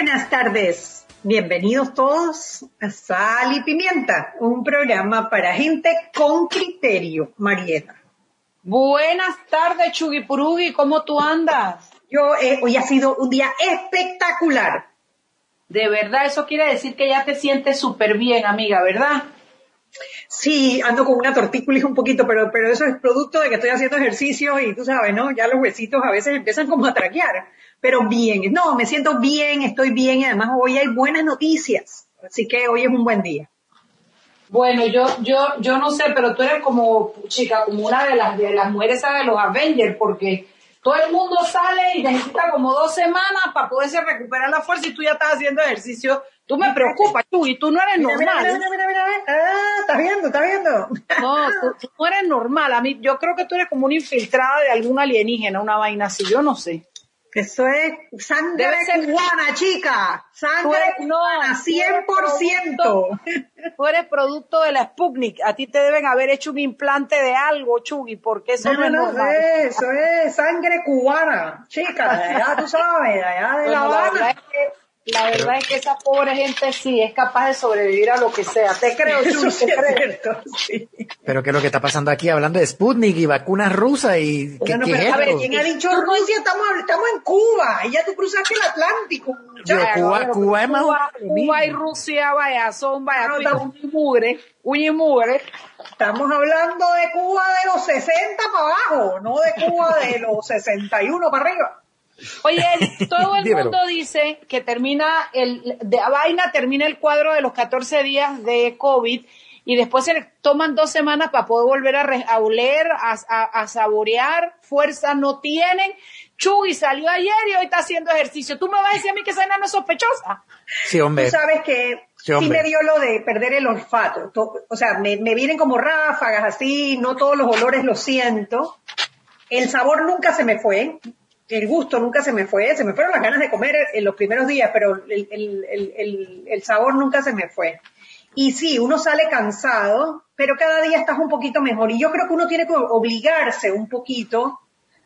Buenas tardes. Bienvenidos todos a Sal y Pimienta, un programa para gente con criterio, Mariela. Buenas tardes, Chugipurugi, ¿cómo tú andas? Yo, eh, hoy ha sido un día espectacular. De verdad, eso quiere decir que ya te sientes súper bien, amiga, ¿verdad? Sí, ando con una tortícolis un poquito, pero, pero eso es producto de que estoy haciendo ejercicio y tú sabes, ¿no? Ya los huesitos a veces empiezan como a traquear, pero bien. No, me siento bien, estoy bien y además hoy hay buenas noticias. Así que hoy es un buen día. Bueno, yo, yo, yo no sé, pero tú eres como, chica, como una de las, de las mujeres de los Avengers, porque todo el mundo sale y necesita como dos semanas para poderse recuperar la fuerza y tú ya estás haciendo ejercicio. Tú me preocupas, tú, y tú no eres Mira, normal. Mira, mira, mira, mira, mira. Ah, estás viendo, estás viendo. No, tú, tú no eres normal. A mí, yo creo que tú eres como una infiltrada de algún alienígena, una vaina así, yo no sé. Eso es sangre Debe ser- cubana, chica. Sangre eres- no, cubana, tú eres 100%. Tú eres producto de la Sputnik. A ti te deben haber hecho un implante de algo, Chugui, porque eso no, No, es no, normal. eso es sangre cubana, chica, allá tú sabes, allá de Bueno, la, Habana. es la verdad es que esa pobre gente sí es capaz de sobrevivir a lo que sea. Te creo, Eso sí te es creo. cierto, sí. Pero ¿qué es lo que está pasando aquí hablando de Sputnik y vacunas rusas y qué, qué pero, es a ver, esto? ¿quién ha dicho Rusia? Estamos, estamos en Cuba, y ya tú cruzaste el Atlántico. Yo. Cuba, Bueno, Cuba es más Cuba, y Rusia, vaya, son, vaya, No, no. un y mugre, un y mugre. Estamos hablando de Cuba de los 60 para abajo, no de Cuba de los 61 para arriba. Oye, todo el Dímelo. mundo dice que termina el, de a vaina termina el cuadro de los 14 días de COVID y después se le toman dos semanas para poder volver a, re- a oler, a, a- a saborear, fuerza no tienen. Chugui salió ayer y hoy está haciendo ejercicio. ¿Tú me vas a decir a mí que esa no es sospechosa? Sí, hombre. Tú sabes que Sí, sí, me dio lo de perder el olfato. To- O sea, me, me vienen como ráfagas así, no todos los olores los siento. El sabor nunca se me fue, el gusto nunca se me fue, se me fueron las ganas de comer en los primeros días, pero el, el- el- el- el sabor nunca se me fue. Y sí, uno sale cansado, pero cada día estás un poquito mejor. Y yo creo que uno tiene que obligarse un poquito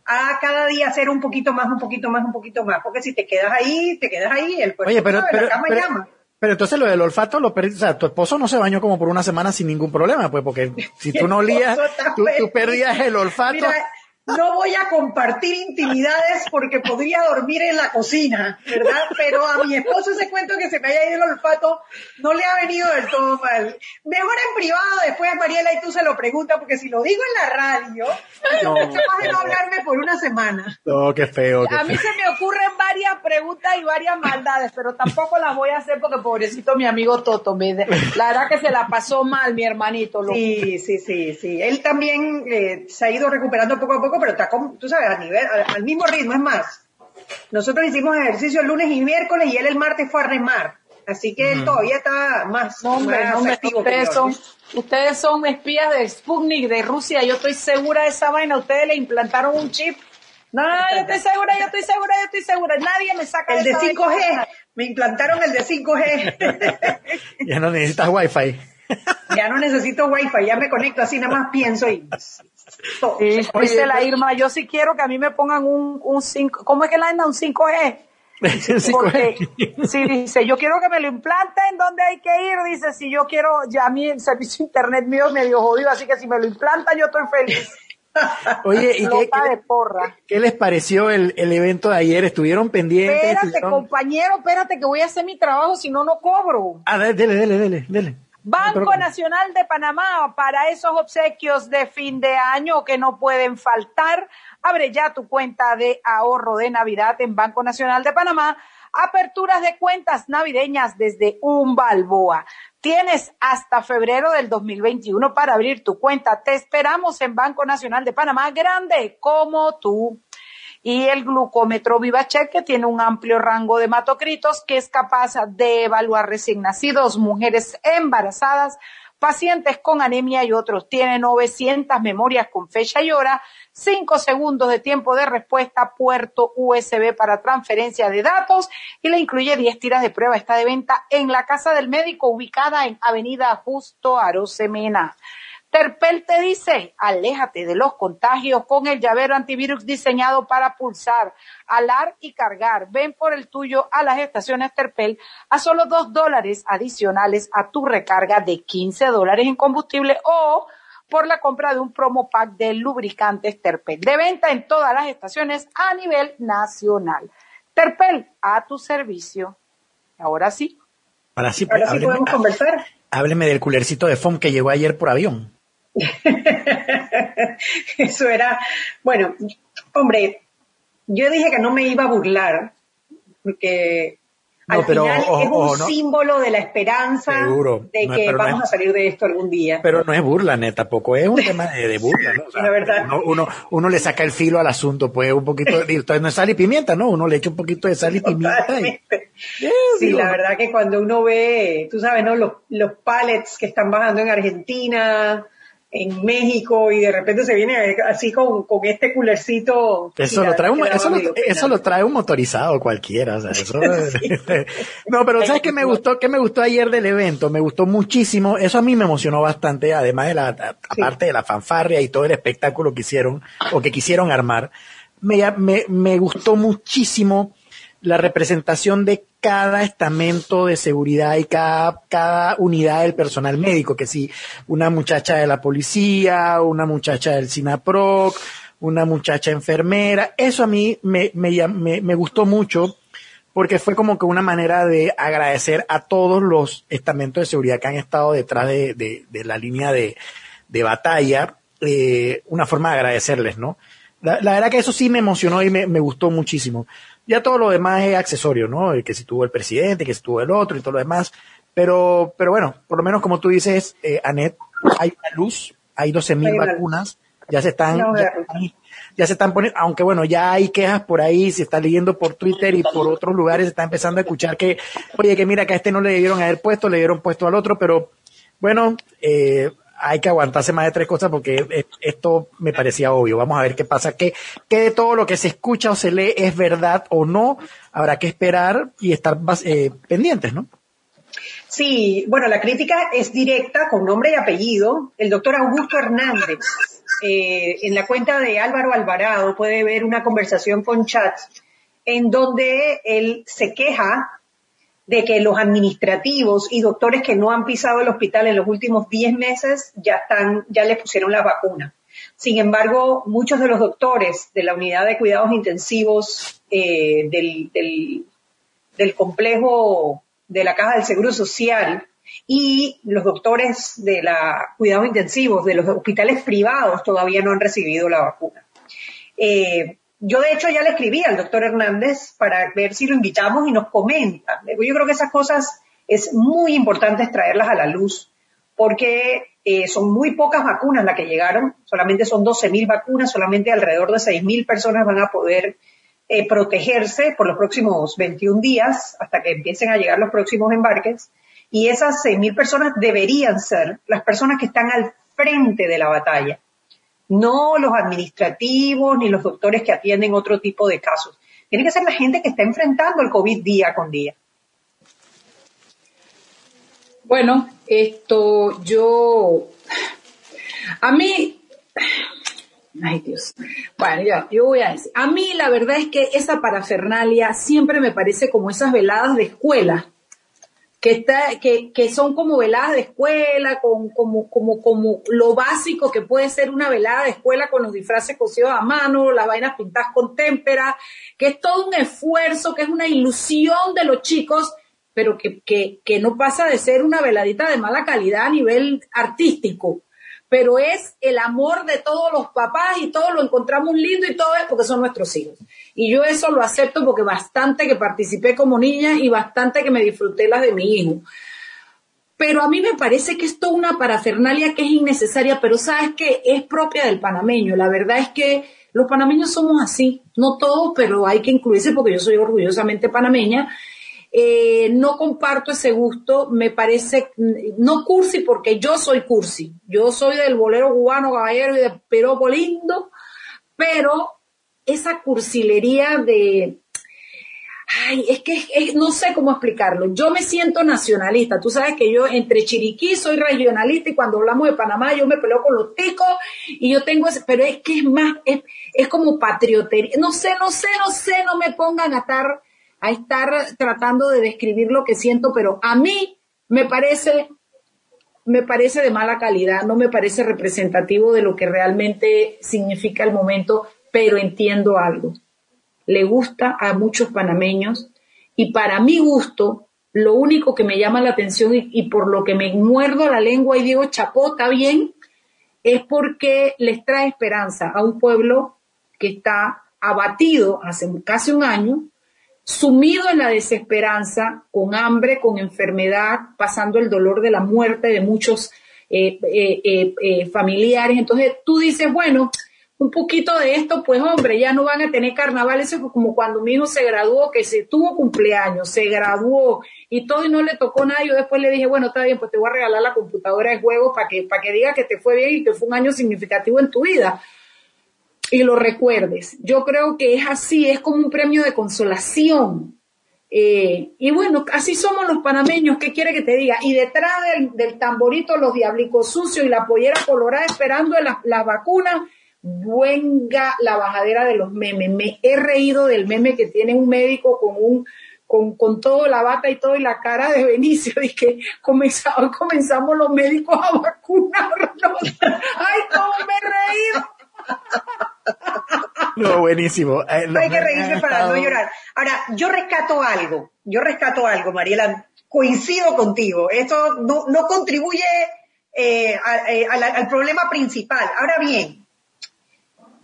a cada día hacer un poquito más, un poquito más, un poquito más. Porque si te quedas ahí, te quedas ahí, el cuerpo Oye, pero, sabe, pero, la cama pero, llama. pero entonces lo del olfato lo perdiste, o sea, tu esposo no se bañó como por una semana sin ningún problema, pues, porque si tú no olías, tú, perdías el olfato. Mira, no voy a compartir intimidades porque podría dormir en la cocina, ¿verdad? Pero a mi esposo ese cuento que se me haya ido el olfato no le ha venido del todo mal. Mejor en privado después, Mariela, y tú se lo preguntas, porque si lo digo en la radio, No. es capaz de no hablarme por una semana. No, qué feo, qué A mí feo. se me ocurren varias preguntas y varias maldades, pero tampoco las voy a hacer porque pobrecito mi amigo Toto, me la verdad que se la pasó mal mi hermanito. loco. Sí, sí, sí, sí. Él también eh, se ha ido recuperando poco a poco, pero está, con, tú sabes, a nivel, al, al mismo ritmo. Es más, nosotros hicimos ejercicio el lunes y miércoles y él el martes fue a remar. Así que él todavía está más, No, hombre, más no, hombre, activo que ustedes yo, son, ustedes son espías de Sputnik, de Rusia, yo estoy segura de esa vaina, ustedes le implantaron un chip. No, no, yo estoy segura, yo estoy segura, yo estoy segura, nadie me saca El de esa 5G. vaina. Me implantaron el de 5G. Ya no necesitas wifi. ya no necesito wifi, ya me conecto así, nada más pienso y... todo. Sí, Oye, dice la Irma, yo sí quiero que a mí me pongan un, un 5, ¿cómo es que la anda? Un 5G. Sí, Porque, sí, dice, yo quiero que me lo implanten, ¿dónde hay que ir? Dice, si yo quiero, ya a mí el servicio internet mío es medio jodido, así que si me lo implantan yo estoy feliz. Oye, ¿y qué, de porra. qué les pareció el, el evento de ayer? ¿Estuvieron pendientes? Espérate, ¿Estuvieron- compañero, espérate que voy a hacer mi trabajo, si no, no cobro. Ah, dele, dele, dele, dele. Banco Nacional de Panamá, para esos obsequios de fin de año que no pueden faltar, abre ya tu cuenta de ahorro de Navidad en Banco Nacional de Panamá. Aperturas de cuentas navideñas desde un balboa. Tienes hasta febrero del 2021 para abrir tu cuenta. Te esperamos en Banco Nacional de Panamá, grande como tú. Y el glucómetro VivaCheck que tiene un amplio rango de hematocritos que es capaz de evaluar recién nacidos, mujeres embarazadas, pacientes con anemia y otros. Tiene 900 memorias con fecha y hora, 5 segundos de tiempo de respuesta, puerto USB para transferencia de datos y le incluye 10 tiras de prueba. Está de venta en la Casa del Médico ubicada en Avenida Justo Arosemena. Terpel te dice, aléjate de los contagios con el llavero antivirus diseñado para pulsar, alar y cargar. Ven por el tuyo a las estaciones Terpel a solo dos dólares adicionales a tu recarga de 15 dólares en combustible o por la compra de un promo pack de lubricantes Terpel. De venta en todas las estaciones a nivel nacional. Terpel, a tu servicio. Ahora sí. Ahora sí, Ahora sí podemos conversar. Hábleme del culercito de foam que llegó ayer por avión. Eso era, bueno, hombre, yo dije que no me iba a burlar, porque al final es un símbolo de la esperanza de que vamos a salir de esto algún día. Pero no es burla, neta, tampoco es un tema de, burla, ¿no? la verdad. Uno, uno, le saca el filo al asunto, pues un poquito, entonces no es sal y pimienta, ¿no? Uno le echa un poquito de sal y pimienta. sí, la verdad que cuando uno ve, tú sabes, ¿no? Los, los pallets que están bajando en Argentina, en México y de repente se viene así con, con este culercito. Eso, lo trae, un, eso, lo, eso lo trae un motorizado cualquiera. O sea, eso, no, pero ¿sabes qué me gustó? ¿Qué me gustó ayer del evento? Me gustó muchísimo. Eso a mí me emocionó bastante, además de la, aparte de la fanfarria y todo el espectáculo que hicieron o que quisieron armar. Me, me, me gustó muchísimo la representación de cada estamento de seguridad y cada, cada unidad del personal médico, que si una muchacha de la policía, una muchacha del SINAPROC, una muchacha enfermera, eso a mí me, me, me, gustó mucho porque fue como que una manera de agradecer a todos los estamentos de seguridad que han estado detrás de, de, la línea de, de batalla, eh, una forma de agradecerles, ¿no? La, la, verdad que eso sí me emocionó y me, me gustó muchísimo. Ya todo lo demás es accesorio, ¿no? Que si tuvo el presidente, que si tuvo el otro y todo lo demás. Pero, pero bueno, por lo menos como tú dices, eh, Anet, hay una luz, hay 12.000 vacunas, ya se están, ya, se están poniendo, aunque bueno, ya hay quejas por ahí, se está leyendo por Twitter y por otros lugares, se está empezando a escuchar que, oye, que mira que a este no le dieron haber puesto, le dieron puesto al otro, pero bueno, eh, hay que aguantarse más de tres cosas porque esto me parecía obvio. Vamos a ver qué pasa, qué, qué de todo lo que se escucha o se lee es verdad o no. Habrá que esperar y estar eh, pendientes, ¿no? Sí, bueno, la crítica es directa con nombre y apellido. El doctor Augusto Hernández, eh, en la cuenta de Álvaro Alvarado, puede ver una conversación con chat en donde él se queja de que los administrativos y doctores que no han pisado el hospital en los últimos 10 meses ya están, ya les pusieron la vacuna. Sin embargo, muchos de los doctores de la unidad de cuidados intensivos eh, del, del, del complejo de la Caja del Seguro Social y los doctores de la cuidados intensivos de los hospitales privados todavía no han recibido la vacuna. Eh, yo de hecho ya le escribí al doctor Hernández para ver si lo invitamos y nos comenta. Yo creo que esas cosas es muy importante traerlas a la luz porque eh, son muy pocas vacunas las que llegaron, solamente son 12.000 vacunas, solamente alrededor de 6.000 personas van a poder eh, protegerse por los próximos 21 días hasta que empiecen a llegar los próximos embarques. Y esas 6.000 personas deberían ser las personas que están al frente de la batalla no los administrativos ni los doctores que atienden otro tipo de casos. Tiene que ser la gente que está enfrentando el COVID día con día. Bueno, esto yo, a mí, ay Dios, bueno, ya, yo voy a decir, a mí la verdad es que esa parafernalia siempre me parece como esas veladas de escuela que, está, que, que son como veladas de escuela, con, como, como, como lo básico que puede ser una velada de escuela con los disfraces cosidos a mano, las vainas pintadas con témpera, que es todo un esfuerzo, que es una ilusión de los chicos, pero que, que, que no pasa de ser una veladita de mala calidad a nivel artístico pero es el amor de todos los papás y todo lo encontramos lindo y todo es porque son nuestros hijos. Y yo eso lo acepto porque bastante que participé como niña y bastante que me disfruté las de mi hijo. pero a mí me parece que esto es una parafernalia que es innecesaria, pero sabes que es propia del panameño. La verdad es que los panameños somos así, no todos, pero hay que incluirse porque yo soy orgullosamente panameña. Eh, no comparto ese gusto, me parece, no cursi porque yo soy cursi, yo soy del bolero cubano caballero y de peropo lindo, pero esa cursilería de, ay, es que no sé cómo explicarlo. Yo me siento nacionalista. Tú sabes que yo entre Chiriquí soy regionalista y cuando hablamos de Panamá yo me peleo con los ticos y yo tengo pero es que es más, es, es como patriotería. No sé, no sé, no sé, no me pongan a estar, a estar tratando de describir lo que siento, pero a mí me parece, me parece de mala calidad, no me parece representativo de lo que realmente significa el momento, pero entiendo algo le gusta a muchos panameños y para mi gusto, lo único que me llama la atención y, por lo que me muerdo la lengua y digo, chapó, está bien, es porque les trae esperanza a un pueblo que está abatido hace casi un año, sumido en la desesperanza, con hambre, con enfermedad, pasando el dolor de la muerte de muchos eh, eh, eh, familiares. Entonces tú dices, bueno, un poquito de esto, pues hombre, ya no van a tener carnaval, eso es como cuando mi hijo se graduó, que se tuvo cumpleaños, se graduó y todo y no le tocó nada, yo después le dije, bueno, está bien, pues te voy a regalar la computadora de juegos para que, para que diga que te fue bien y que fue un año significativo en tu vida y lo recuerdes. Yo creo que es así, es como un premio de consolación. Eh, y bueno, así somos los panameños, ¿qué quiere que te diga? Y detrás del, tamborito, los diablicos sucios y la pollera colorada esperando las, las vacunas venga la bajadera de los memes. Me he reído del meme que tiene un médico con un con, con todo la bata y todo y la cara de Benicio y que comenzamos, comenzamos los médicos a vacunarnos. ¡Ay, cómo me he reído! No, buenísimo. Eh, Hay que reírse para no llorar. Ahora, yo rescato algo, yo rescato algo, Mariela, coincido contigo. Esto no, no contribuye eh, eh al problema principal. Ahora bien,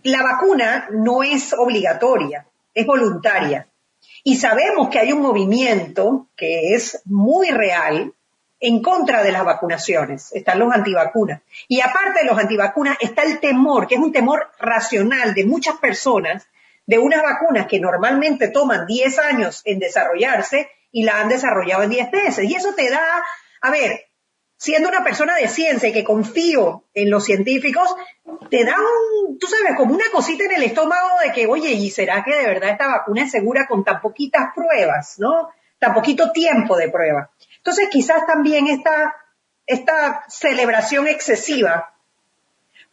la vacuna no es obligatoria, es voluntaria. Y sabemos que hay un movimiento que es muy real en contra de las vacunaciones. Están los antivacunas. Y aparte de los antivacunas está el temor, que es un temor racional de muchas personas, de unas vacunas que normalmente toman 10 años en desarrollarse y la han desarrollado en 10 meses. Y eso te da, a ver, siendo una persona de ciencia y que confío en los científicos, te da un, tú sabes, como una cosita en el estómago de que, oye, ¿y será que de verdad esta vacuna es segura con tan poquitas pruebas, no? Tan poquito tiempo de prueba. Entonces quizás también esta, esta celebración excesiva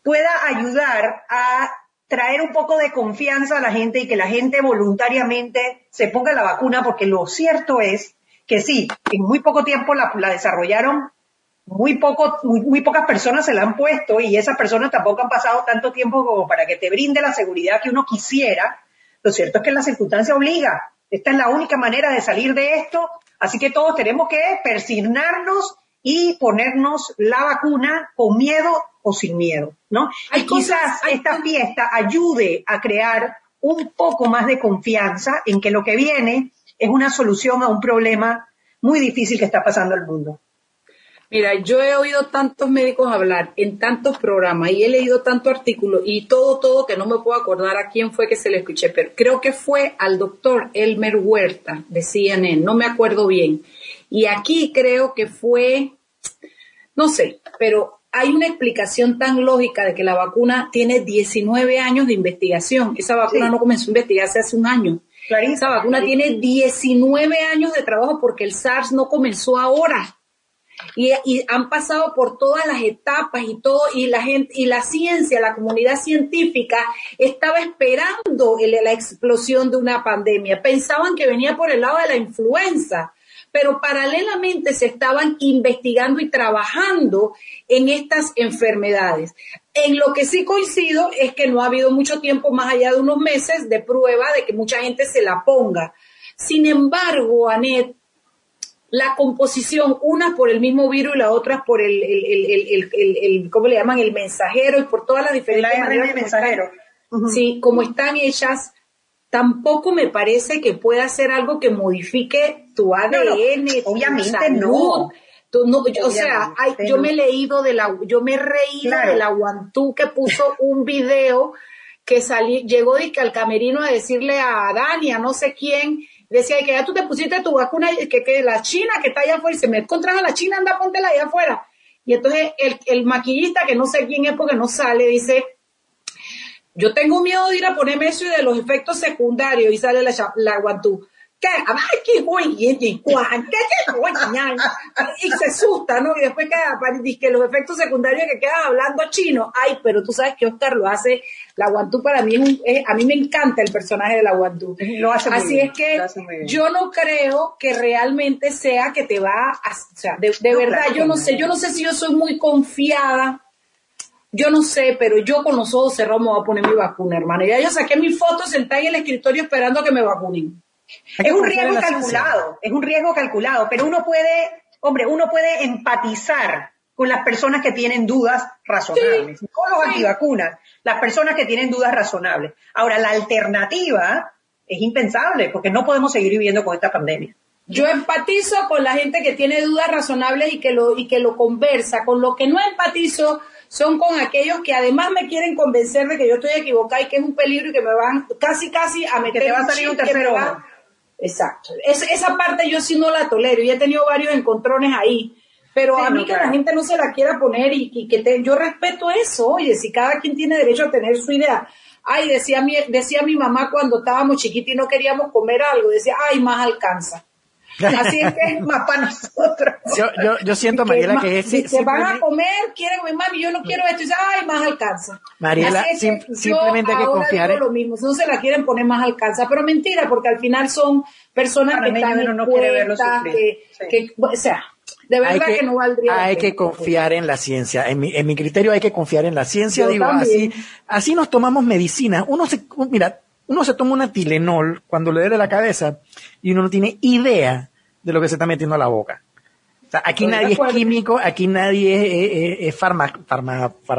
pueda ayudar a traer un poco de confianza a la gente y que la gente voluntariamente se ponga la vacuna, porque lo cierto es que sí, en muy poco tiempo la, la desarrollaron muy poco, muy, pocas personas se la han puesto y esas personas tampoco han pasado tanto tiempo como para que te brinde la seguridad que uno quisiera. Lo cierto es que la circunstancia obliga. Esta es la única manera de salir de esto. Así que todos tenemos que persignarnos y ponernos la vacuna con miedo o sin miedo, ¿no? y quizás esta fiesta ayude a crear un poco más de confianza en que lo que viene es una solución a un problema muy difícil que está pasando al mundo. Mira, yo he oído tantos médicos hablar en tantos programas y he leído tantos artículos y todo, todo que no me puedo acordar a quién fue que se le escuché, pero creo que fue al doctor Elmer Huerta de CNN, no me acuerdo bien. Y aquí creo que fue, no sé, pero hay una explicación tan lógica de que la vacuna tiene 19 años de investigación. Esa vacuna no comenzó a investigarse hace un año. Esa vacuna tiene 19 años de trabajo porque el SARS no comenzó ahora y, han pasado por todas las etapas y todo, y la gente, y la ciencia, la comunidad científica estaba esperando la explosión de una pandemia. Pensaban que venía por el lado de la influenza, pero paralelamente se estaban investigando y trabajando en estas enfermedades. En lo que sí coincido es que no ha habido mucho tiempo, más allá de unos meses, de prueba de que mucha gente se la ponga. Sin embargo, Anet, la composición, una por el mismo virus y la otra por el, el, el, ¿cómo le llaman? El mensajero y por todas las diferentes maneras. mensajero. Sí, como están hechas, tampoco me parece que pueda ser algo que modifique tu ADN, obviamente no. no, o sea, yo me he leído de la, yo me he reído de la Guantú que puso un video que salí, llegó al camerino a decirle a Dani, a no sé quién, decía que ya tú te pusiste tu vacuna, que, que la China que está allá afuera, y se me encontraba la China, anda, póntela allá afuera. Y entonces el, el maquillista, que no sé quién es porque no sale, dice, yo tengo miedo de ir a ponerme eso y de los efectos secundarios, y sale la, la guantú qué y y se asusta, ¿no? Y después que, que los efectos secundarios que quedan hablando chino, ay, pero tú sabes que Oscar lo hace, la Guantú para mí es, a mí me encanta el personaje de la Guantú. Lo hace Así es que yo no creo que realmente sea que te va a, o sea, de, verdad, yo no sé, yo no sé si yo soy muy confiada, yo no sé, pero yo con los ojos cerrados me voy a poner mi vacuna, hermano. Ya yo saqué mi foto sentada en el escritorio esperando que me vacunen. Es un riesgo calculado, es un riesgo calculado, pero uno puede, hombre, uno puede empatizar con las personas que tienen dudas razonables, no los antivacunas, las personas que tienen dudas razonables. Ahora, la alternativa es impensable porque no podemos seguir viviendo con esta pandemia. Yo empatizo con la gente que tiene dudas razonables y que lo, y que lo conversa. Con lo que no empatizo son con aquellos que además me quieren convencer de que yo estoy equivocada y que es un peligro y que me van casi casi a meter que te va a salir un tercero. Exacto. esa parte yo sí no la tolero y he tenido varios encontrones ahí. Pero a mí que la gente no se la quiera poner y, que yo respeto eso. Oye, si cada quien tiene derecho a tener su idea. Ay, decía mi, decía mi mamá cuando estábamos chiquitos y no queríamos comer algo, decía, ay, más alcanza. Así es que es más para nosotros. Yo, yo, yo siento, Mariela, que es... Si se van a comer, quieren comer, mami, yo no quiero esto, y dice, ay, más alcanza. Mariela, simplemente hay que confiar en... lo mismo, no se la quieren poner más alcanza, pero mentira, porque al final son personas que están en no cuenta, que, que, o sea, de verdad que, no valdría. Hay que confiar en la ciencia. En mi, en mi criterio hay que confiar en la ciencia. Digo, así, así nos tomamos medicina. Uno se, mira, uno se toma una Tilenol cuando le duele la cabeza y uno no tiene idea de lo que se está metiendo a la boca. O sea, aquí nadie es químico, aquí nadie es, es, farma,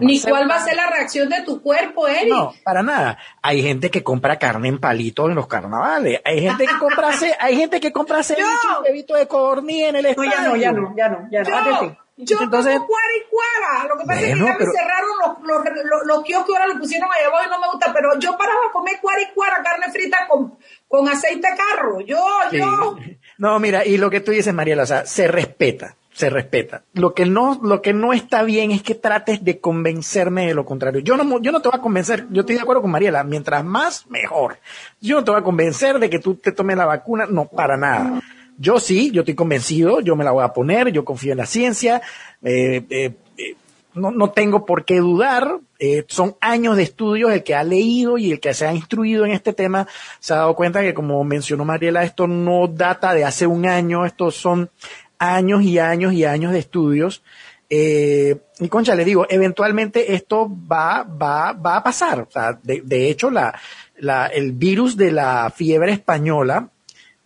Ni cuál va a ser la reacción de tu cuerpo, Eric. No, para nada. Hay gente que compra carne en palitos en los carnavales. Hay gente que compra, hay gente que compra ceviche de codorniz en el estadio. No, ya no, ya no, ya no, ya no. Yo Entonces, como cuara y cuara. Lo que pasa es que ya me cerraron los, los, los, los, kioscos, ahora lo pusieron allá abajo y no me gusta, pero yo paraba a comer cuara y cuara, carne frita con, con aceite carro. Yo, yo. No, mira, y lo que tú dices, Mariela, o sea, se respeta, se respeta. Lo que no, lo que no está bien es que trates de convencerme de lo contrario. Yo no, yo no te voy a convencer, yo estoy de acuerdo con Mariela, mientras más, mejor. Yo no te voy a convencer de que tú te tomes la vacuna, no, para nada. Yo sí, yo estoy convencido, yo me la voy a poner, yo confío en la ciencia, eh, eh, eh, no, no, tengo por qué dudar, son años de estudios, el que ha leído y el que se ha instruido en este tema se ha dado cuenta que como mencionó Mariela, esto no data de hace un año, estos son años y años y años de estudios. y concha, le digo, eventualmente esto va, va, va a pasar. O sea, de, de hecho, la, la, el virus de la fiebre española,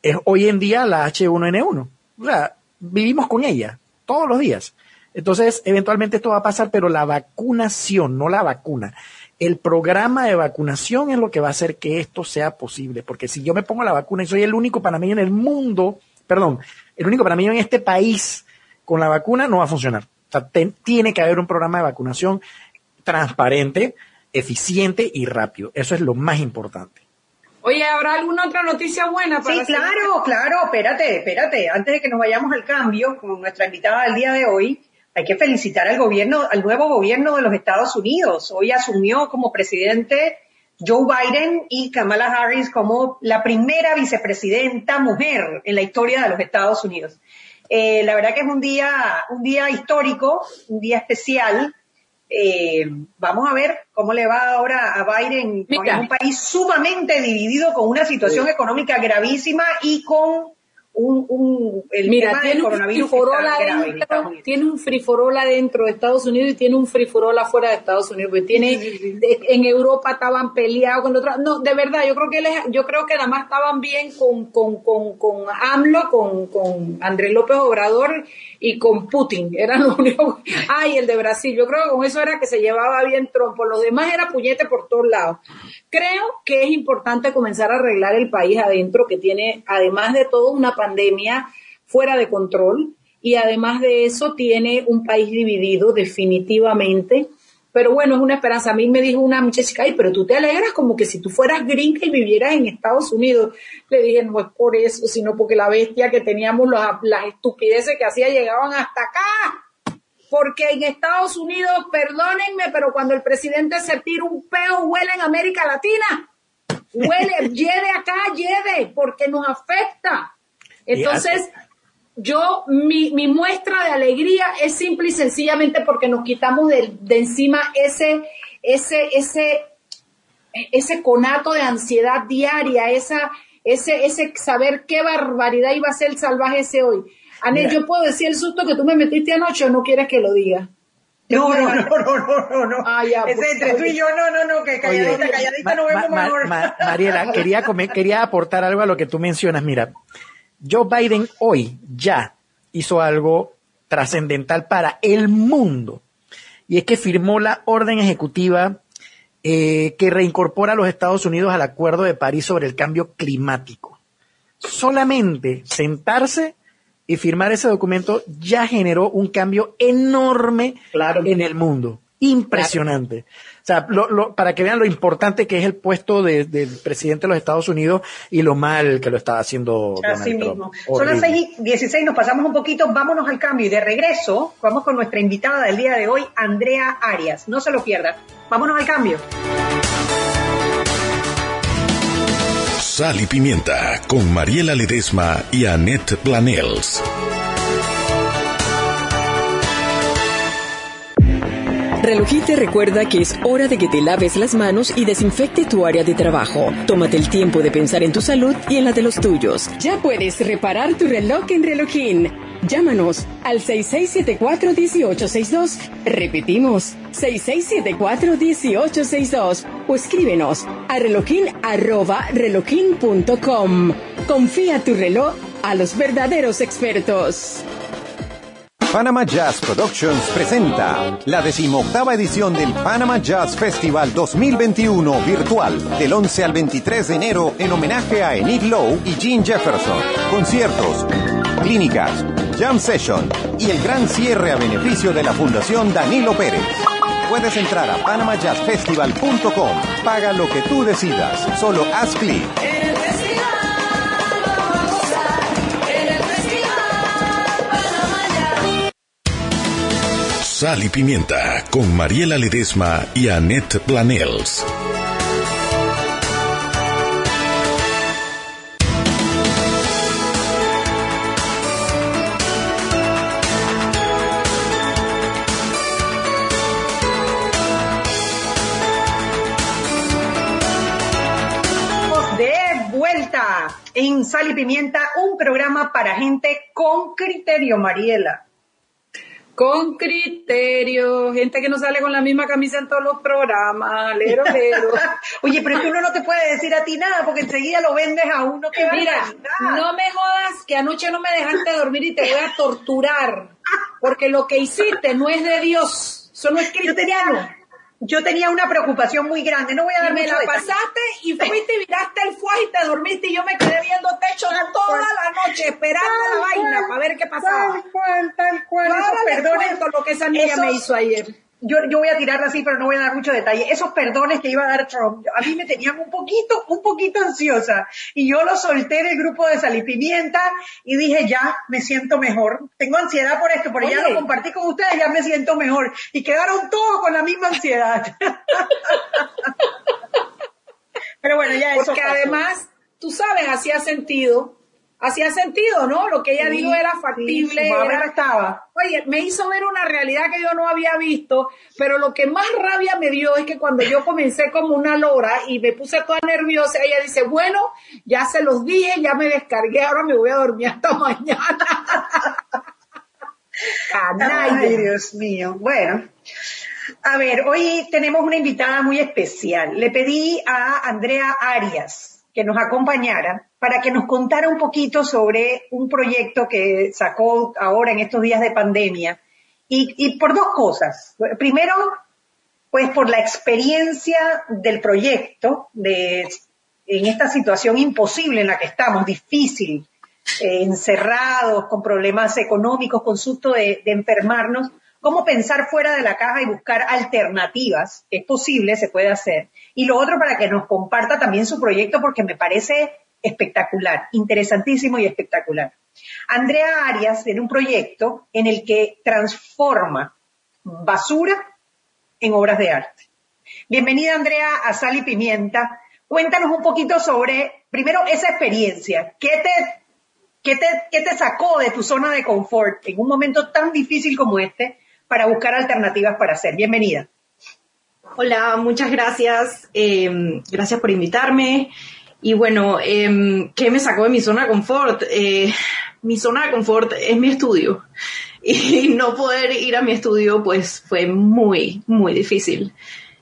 es hoy en día la H1N1. O sea, vivimos con ella todos los días. Entonces, eventualmente esto va a pasar, pero la vacunación, no la vacuna. El programa de vacunación es lo que va a hacer que esto sea posible. Porque si yo me pongo la vacuna y soy el único panameño en el mundo, perdón, el único panameño en este país con la vacuna, no va a funcionar. O sea, tiene que haber un programa de vacunación transparente, eficiente y rápido. Eso es lo más importante. Oye, ¿habrá alguna otra noticia buena para Sí, claro, claro, espérate, espérate. Antes de que nos vayamos al cambio con nuestra invitada del día de hoy, hay que felicitar al gobierno, al nuevo gobierno de los Estados Unidos. Hoy asumió como presidente Joe Biden y Kamala Harris como la primera vicepresidenta mujer en la historia de los Estados Unidos. Eh, la verdad que es un día, un día histórico, un día especial eh, vamos a ver cómo le va ahora a Biden en un país sumamente dividido con una situación económica gravísima y con un, un el Mira, tiene un friforola adentro, tiene un friforola dentro de Estados Unidos y tiene un friforola fuera de Estados Unidos, porque tiene en Europa estaban peleados con otros, no, de verdad, yo creo que yo creo que nada más estaban bien con con con con AMLO, con con Andrés López Obrador y con Putin, eran los únicos, ay, el de Brasil, yo creo que con eso era que se llevaba bien trompo, los demás era puñete por todos lados. Creo que es importante comenzar a arreglar el país adentro, que tiene, además de todo, una pandemia fuera de control. y además de eso tiene un país dividido definitivamente. Pero bueno, es una esperanza. A mí me dijo una muchacha, ay, pero tú te alegras como que si tú fueras gringa y vivieras en Estados Unidos. Le dije, no es por eso, sino porque la bestia que teníamos, las estupideces que hacía llegaban hasta acá. Porque en Estados Unidos, perdónenme, pero cuando el presidente se tira un peo, huele en América Latina. Huele, lleve acá, lleve, porque nos afecta. Entonces, yo, mi, mi muestra de alegría es simple y sencillamente porque nos quitamos de, de encima ese, ese, ese, ese conato de ansiedad diaria, esa, ese, ese saber qué barbaridad iba a ser el salvaje ese hoy. Anel, yo puedo decir el susto que tú me metiste anoche o no quieres que lo diga. No, no, no, no, no, no. Ah, ya, es pues, entre tú y yo, no, no, no, que calladita, calladita no vemos mejor. Mariela, quería, quería aportar algo a lo que tú mencionas. Mira, Joe Biden hoy ya hizo algo trascendental para el mundo. Y es que firmó la orden ejecutiva eh, que reincorpora a los Estados Unidos al Acuerdo de París sobre el cambio climático. Solamente sentarse y firmar ese documento ya generó un cambio enorme en el mundo. Impresionante. O sea, para que vean lo importante que es el puesto del presidente de los Estados Unidos y lo mal que lo estaba haciendo. Así mismo. Son las seis y 16, nos pasamos un poquito, vámonos al cambio y de regreso vamos con nuestra invitada del día de hoy, Andrea Arias. No se lo pierdan. Vámonos al cambio. Sal y Pimienta con Mariela Ledesma y Annette Planels. Relojit te recuerda que es hora de que te laves las manos y desinfecte tu área de trabajo. Tómate el tiempo de pensar en tu salud y en la de los tuyos. Ya puedes reparar tu reloj en Relojín. Llámanos al 6674-1862. Repetimos, 6674-1862. O escríbenos a relojin.com. Confía tu reloj a los verdaderos expertos. Panama Jazz Productions presenta la decimoctava edición del Panama Jazz Festival 2021 virtual del 11 al 23 de enero en homenaje a Enid Lowe y Gene Jefferson. Conciertos, clínicas, jam session y el gran cierre a beneficio de la Fundación Danilo Pérez. Puedes entrar a panamajazzfestival.com. Paga lo que tú decidas. Solo haz clic. Sal y Pimienta con Mariela Ledesma y Annette Planels. De vuelta en Sal y Pimienta, un programa para gente con criterio, Mariela con criterio, gente que no sale con la misma camisa en todos los programas, lero, lero. Oye, pero es que uno no te puede decir a ti nada porque enseguida lo vendes a uno que Mira, no me jodas que anoche no me dejaste dormir y te voy a torturar, porque lo que hiciste no es de Dios, eso no es cristiano yo tenía una preocupación muy grande, no voy a darme la pasaste y fuiste y miraste el fuego y te dormiste y yo me quedé viendo techo toda la noche esperando la vaina para ver qué pasaba. Tal cual, tal cual. Esos lo que esa niña me hizo ayer yo, yo voy a tirarla así, pero no voy a dar mucho detalle. Esos perdones que iba a dar Trump, a mí me tenían un poquito, un poquito ansiosa. Y yo lo solté del grupo de sal y pimienta y dije, ya, me siento mejor. Tengo ansiedad por esto, pero ya lo compartí con ustedes, ya me siento mejor. Y quedaron todos con la misma ansiedad. pero bueno, ya eso. Porque además, tú sabes, hacía sentido hacía sentido, ¿no? Lo que ella dijo era factible. era, estaba. Oye, me hizo ver una realidad que yo no había visto, pero lo que más rabia me dio es que cuando yo comencé como una lora y me puse toda nerviosa, ella dice, bueno, ya se los dije, ya me descargué, ahora me voy a dormir hasta mañana. Ay, Dios mío. Bueno. A ver, hoy tenemos una invitada muy especial. Le pedí a Andrea Arias que nos acompañara para que nos contara un poquito sobre un proyecto que sacó ahora en estos días de pandemia. Y, por dos cosas. Primero, pues por la experiencia del proyecto, de, en esta situación imposible en la que estamos, difícil, eh, encerrados, con problemas económicos, con susto de, enfermarnos, cómo pensar fuera de la caja y buscar alternativas. Es posible, se puede hacer. Y lo otro para que nos comparta también su proyecto porque me parece espectacular, interesantísimo y espectacular. Andrea Arias tiene un proyecto en el que transforma basura en obras de arte. Bienvenida Andrea a Sal y Pimienta. Cuéntanos un poquito sobre, primero, esa experiencia. ¿Qué te, qué te, qué te sacó de tu zona de confort en un momento tan difícil como este para buscar alternativas para hacer? Bienvenida. Hola, muchas gracias. Em, gracias por invitarme. Y bueno, eh, ¿qué me sacó de mi zona de confort? Eh, mi zona de confort es mi estudio. Y no poder ir a mi estudio, pues fue muy, muy difícil.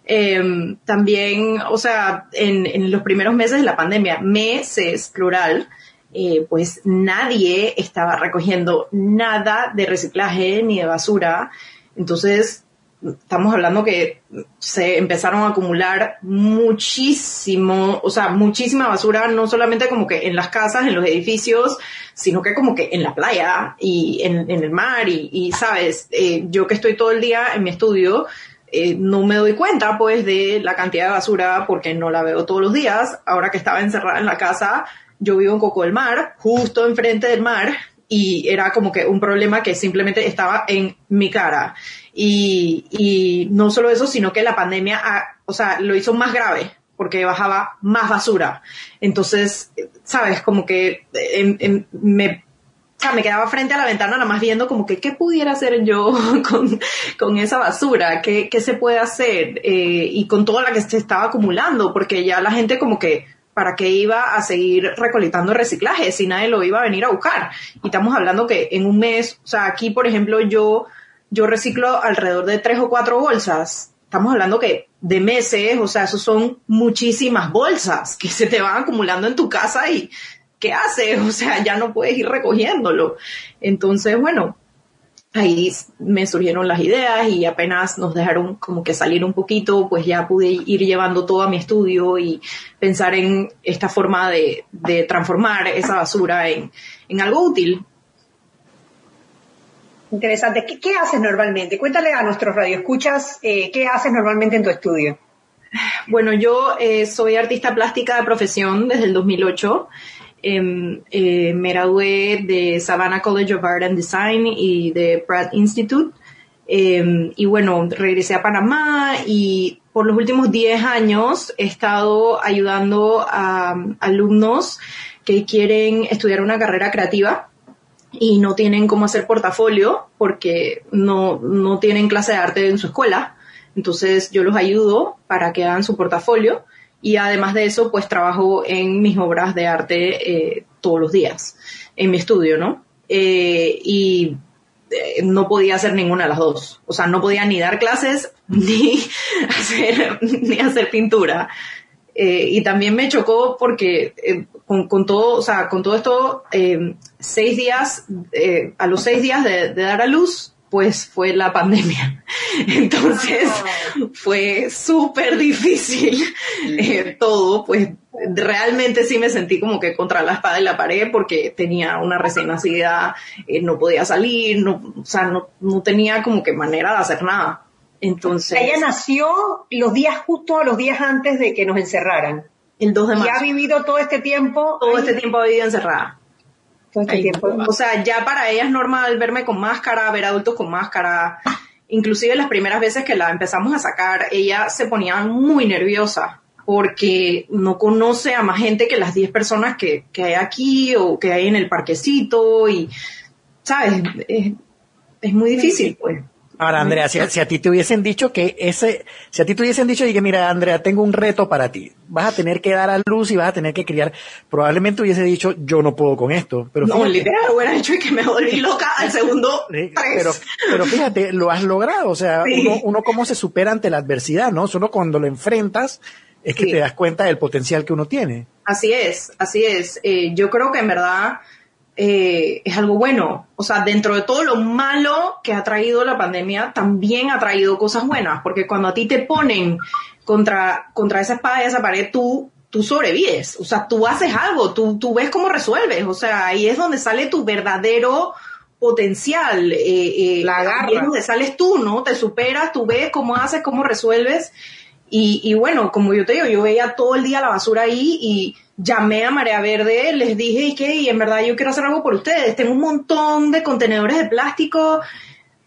Em, también, o sea, en, los primeros meses de la pandemia, meses plural, eh, pues nadie estaba recogiendo nada de reciclaje ni de basura. Entonces, estamos hablando que se empezaron a acumular muchísimo, o sea, muchísima basura, no solamente como que en las casas, en los edificios, sino que como que en la playa y en, el mar y, sabes, eh, yo que estoy todo el día en mi estudio, eh, no me doy cuenta pues de la cantidad de basura porque no la veo todos los días. Ahora que estaba encerrada en la casa, yo vivo en Coco del Mar, justo enfrente del mar, y era como que un problema que simplemente estaba en mi cara. Y, y no solo eso, sino que la pandemia, o sea, lo hizo más grave porque bajaba más basura. Entonces, sabes, como que eh, me, me quedaba frente a la ventana nada más viendo como que qué pudiera hacer yo con, con esa basura, qué, qué se puede hacer eh, y con toda la que se estaba acumulando, porque ya la gente como que para qué iba a seguir recolectando reciclaje si nadie lo iba a venir a buscar. Y estamos hablando que en un mes, o sea, aquí, por ejemplo, yo, yo reciclo alrededor de tres o cuatro bolsas. Estamos hablando que de meses, o sea, eso son muchísimas bolsas que se te van acumulando en tu casa y ¿qué haces? O sea, ya no puedes ir recogiéndolo. Entonces, bueno, ahí me surgieron las ideas y apenas nos dejaron como que salir un poquito, pues ya pude ir llevando todo a mi estudio y pensar en esta forma de, transformar esa basura en, algo útil. Interesante. ¿Qué, haces normalmente? Cuéntale a nuestros radioescuchas eh, qué haces normalmente en tu estudio. Bueno, yo eh, soy artista plástica de profesión desde el 2008. Em, eh, me gradué de Savannah College of Art and Design y de Pratt Institute. Em, y bueno, regresé a Panamá y por los últimos 10 años he estado ayudando a alumnos que quieren estudiar una carrera creativa y no tienen cómo hacer portafolio porque no, no tienen clase de arte en su escuela. Entonces yo los ayudo para que hagan su portafolio y además de eso, pues trabajo en mis obras de arte eh, todos los días, en mi estudio, ¿no? Eh, y eh, no podía hacer ninguna de las dos. O sea, no podía ni dar clases ni hacer, ni hacer pintura. y también me chocó porque con, todo, o sea, con todo esto, seis días, a los seis días de dar a luz, pues fue la pandemia. Entonces fue súper difícil eh, todo, pues realmente sí me sentí como que contra la espada y la pared porque tenía una recién nacida, eh, no podía salir, no, o sea, no, no tenía como que manera de hacer nada. Entonces. Ella nació los días justo a los días antes de que nos encerraran. El 2 de marzo. Y ha vivido todo este tiempo. Todo este tiempo ha vivido encerrada. Este o sea, ya para ella es normal verme con máscara, ver adultos con máscara. Inclusive las primeras veces que la empezamos a sacar, ella se ponía muy nerviosa porque no conoce a más gente que las 10 personas que, que, hay aquí o que hay en el parquecito y, ¿sabes? Es, es muy difícil, pues. Ahora, Andrea, si, a ti te hubiesen dicho que ese, si a ti te hubiesen dicho que mira, Andrea, tengo un reto para ti, vas a tener que dar a luz y vas a tener que criar, probablemente hubiese dicho, yo no puedo con esto. Pero no, literal, hubiera hecho y que me volví loca al segundo Pero, pero fíjate, lo has logrado, o sea, uno, uno cómo se supera ante la adversidad, ¿no? Solo cuando lo enfrentas es que te das cuenta del potencial que uno tiene. Así es, así es. Eh, yo creo que en verdad eh, es algo bueno. O sea, dentro de todo lo malo que ha traído la pandemia, también ha traído cosas buenas, porque cuando a ti te ponen contra, contra esa espada y esa pared, tú tú sobrevives, o sea, tú haces algo, tú, tú ves cómo resuelves, o sea, ahí es donde sale tu verdadero potencial, eh, eh, La garra. ahí es donde sales tú, ¿no? Te superas, tú ves cómo haces, cómo resuelves, y, y bueno, como yo te digo, yo veía todo el día la basura ahí y llamé a Marea Verde, les dije que, y en verdad yo quiero hacer algo por ustedes, tengo un montón de contenedores de plástico,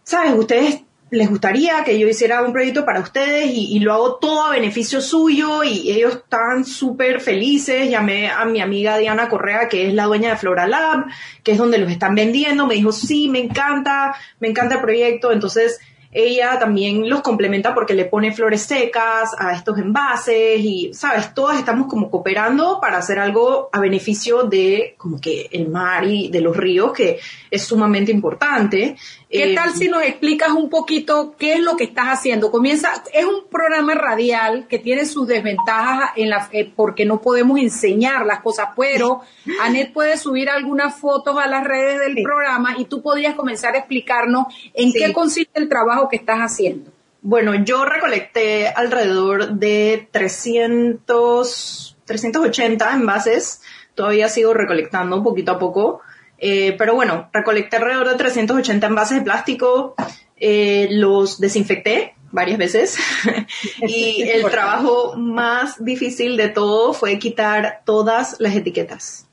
¿sabes? Ustedes les gustaría que yo hiciera un proyecto para ustedes y, y lo hago todo a beneficio suyo y ellos están súper felices. Llamé a mi amiga Diana Correa, que es la dueña de Flora Lab, que es donde los están vendiendo. Me dijo, sí, me encanta, me encanta el proyecto. Entonces, ella también los complementa porque le pone flores secas a estos envases y, sabes, todas estamos como cooperando para hacer algo a beneficio de como que el mar y de los ríos, que es sumamente importante. ¿Qué Eh, tal si nos explicas un poquito qué es lo que estás haciendo? Comienza, es un programa radial que tiene sus desventajas en la, eh, porque no podemos enseñar las cosas, pero Anet puede subir algunas fotos a las redes del Sí. programa y tú podrías comenzar a explicarnos en Sí. qué consiste el trabajo que estás haciendo. Bueno, yo recolecté alrededor de 300, 380 envases. Todavía sigo recolectando poquito a poco. Eh, pero bueno, recolecté alrededor de 380 envases de plástico. eh, los desinfecté varias veces. y el trabajo más difícil de todo fue quitar todas las etiquetas.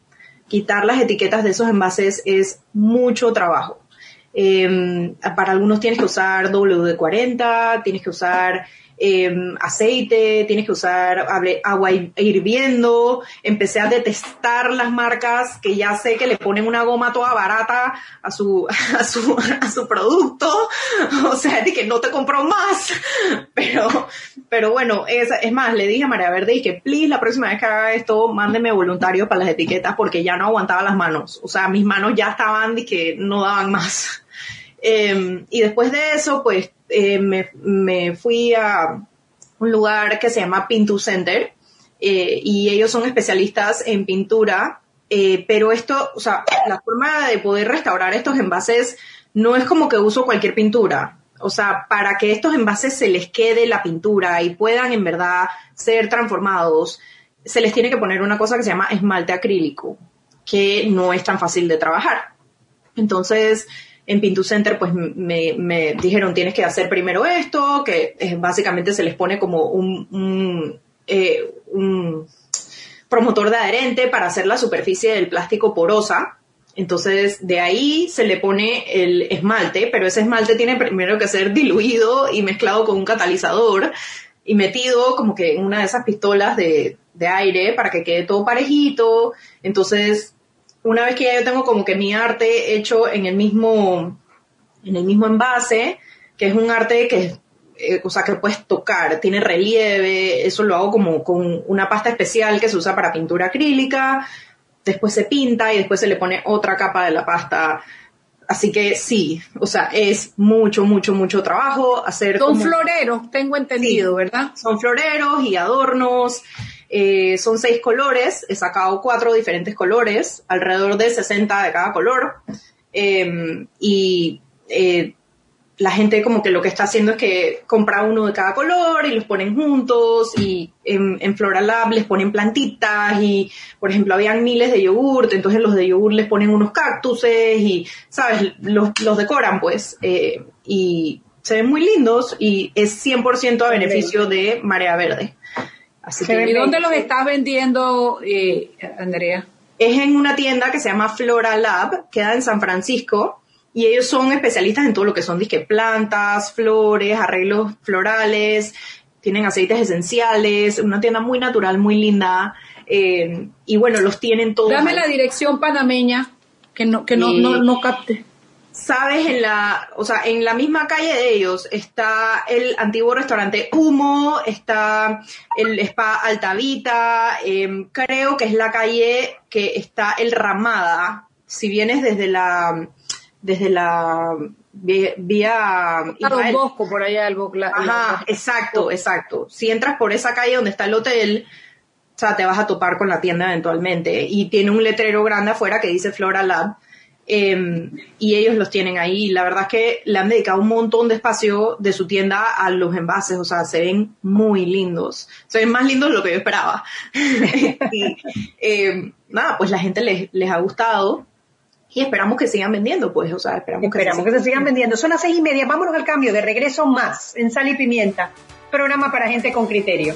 Quitar las etiquetas de esos envases es mucho trabajo. Eh, para algunos tienes que usar WD-40, tienes que usar eh, aceite, tienes que usar agua hi- hirviendo. Empecé a detestar las marcas que ya sé que le ponen una goma toda barata a su, a su, a su producto. O sea, de que no te compro más. Pero, pero bueno, es, es más, le dije a María Verde y que please la próxima vez que haga esto, mándeme voluntarios para las etiquetas porque ya no aguantaba las manos. O sea, mis manos ya estaban de que no daban más. Eh, y después de eso, pues eh, me, me fui a un lugar que se llama Pintu Center eh, y ellos son especialistas en pintura, eh, pero esto, o sea, la forma de poder restaurar estos envases no es como que uso cualquier pintura. O sea, para que estos envases se les quede la pintura y puedan en verdad ser transformados, se les tiene que poner una cosa que se llama esmalte acrílico, que no es tan fácil de trabajar. Entonces, en Pintu Center, pues me, me dijeron, tienes que hacer primero esto, que básicamente se les pone como eh, un promotor de adherente para hacer la superficie del plástico porosa. Entonces, de ahí se le pone el esmalte, pero ese esmalte tiene primero que ser diluido y mezclado con un catalizador y metido como que en una de esas pistolas de, de aire para que quede todo parejito. Entonces, una vez que ya yo tengo como que mi arte hecho en el mismo, en el mismo envase, que es un arte que, eh, o sea, que puedes tocar, tiene relieve, eso lo hago como con una pasta especial que se usa para pintura acrílica, después se pinta y después se le pone otra capa de la pasta. Así que sí, o sea, es mucho, mucho, mucho trabajo hacer Son como- floreros, tengo entendido, ¿verdad? son floreros y adornos. Eh, son seis colores. He sacado cuatro diferentes colores, alrededor de 60 de cada color. eh, y eh, la gente como que lo que está haciendo es que compra uno de cada color y los ponen juntos y en, en Floral Lab les ponen plantitas y, por ejemplo, habían miles de yogurt, entonces los de yogurt les ponen unos cactuses y, ¿sabes? Los, los decoran pues eh, y se ven muy lindos y es 100% a beneficio de Marea Verde. Así ¿Y que dónde los estás vendiendo, eh, Andrea? es en una tienda que se llama Flora Lab, queda en San Francisco, y ellos son especialistas en todo lo que son disque plantas, flores, arreglos florales, tienen aceites esenciales, una tienda muy natural, muy linda, eh, y bueno, los tienen todos. Dame ahí. la dirección panameña, que no, que no, Y- no, no capte. Sabes, en la, o sea, en la misma calle de ellos está el antiguo restaurante Humo, está el spa Altavita, em, creo que es la calle que está el Ramada. Si vienes desde la, desde la vía, Don Israel. Bosco por allá, el Bo- la- Ajá, exacto, exacto. Si entras por esa calle donde está el hotel, o sea, te vas a topar con la tienda eventualmente y tiene un letrero grande afuera que dice Flora Lab. Em, y ellos los tienen ahí. La verdad es que le han dedicado un montón de espacio de su tienda a los envases, o sea, se ven muy lindos. Se ven más lindos de lo que yo esperaba. y em, nada, pues la gente les, les ha gustado y esperamos que sigan vendiendo, pues, o sea, esperamos, esperamos que, se, sigan vendiendo. Son las seis y media, vámonos al cambio, de regreso más en Sal y Pimienta, programa para gente con criterio.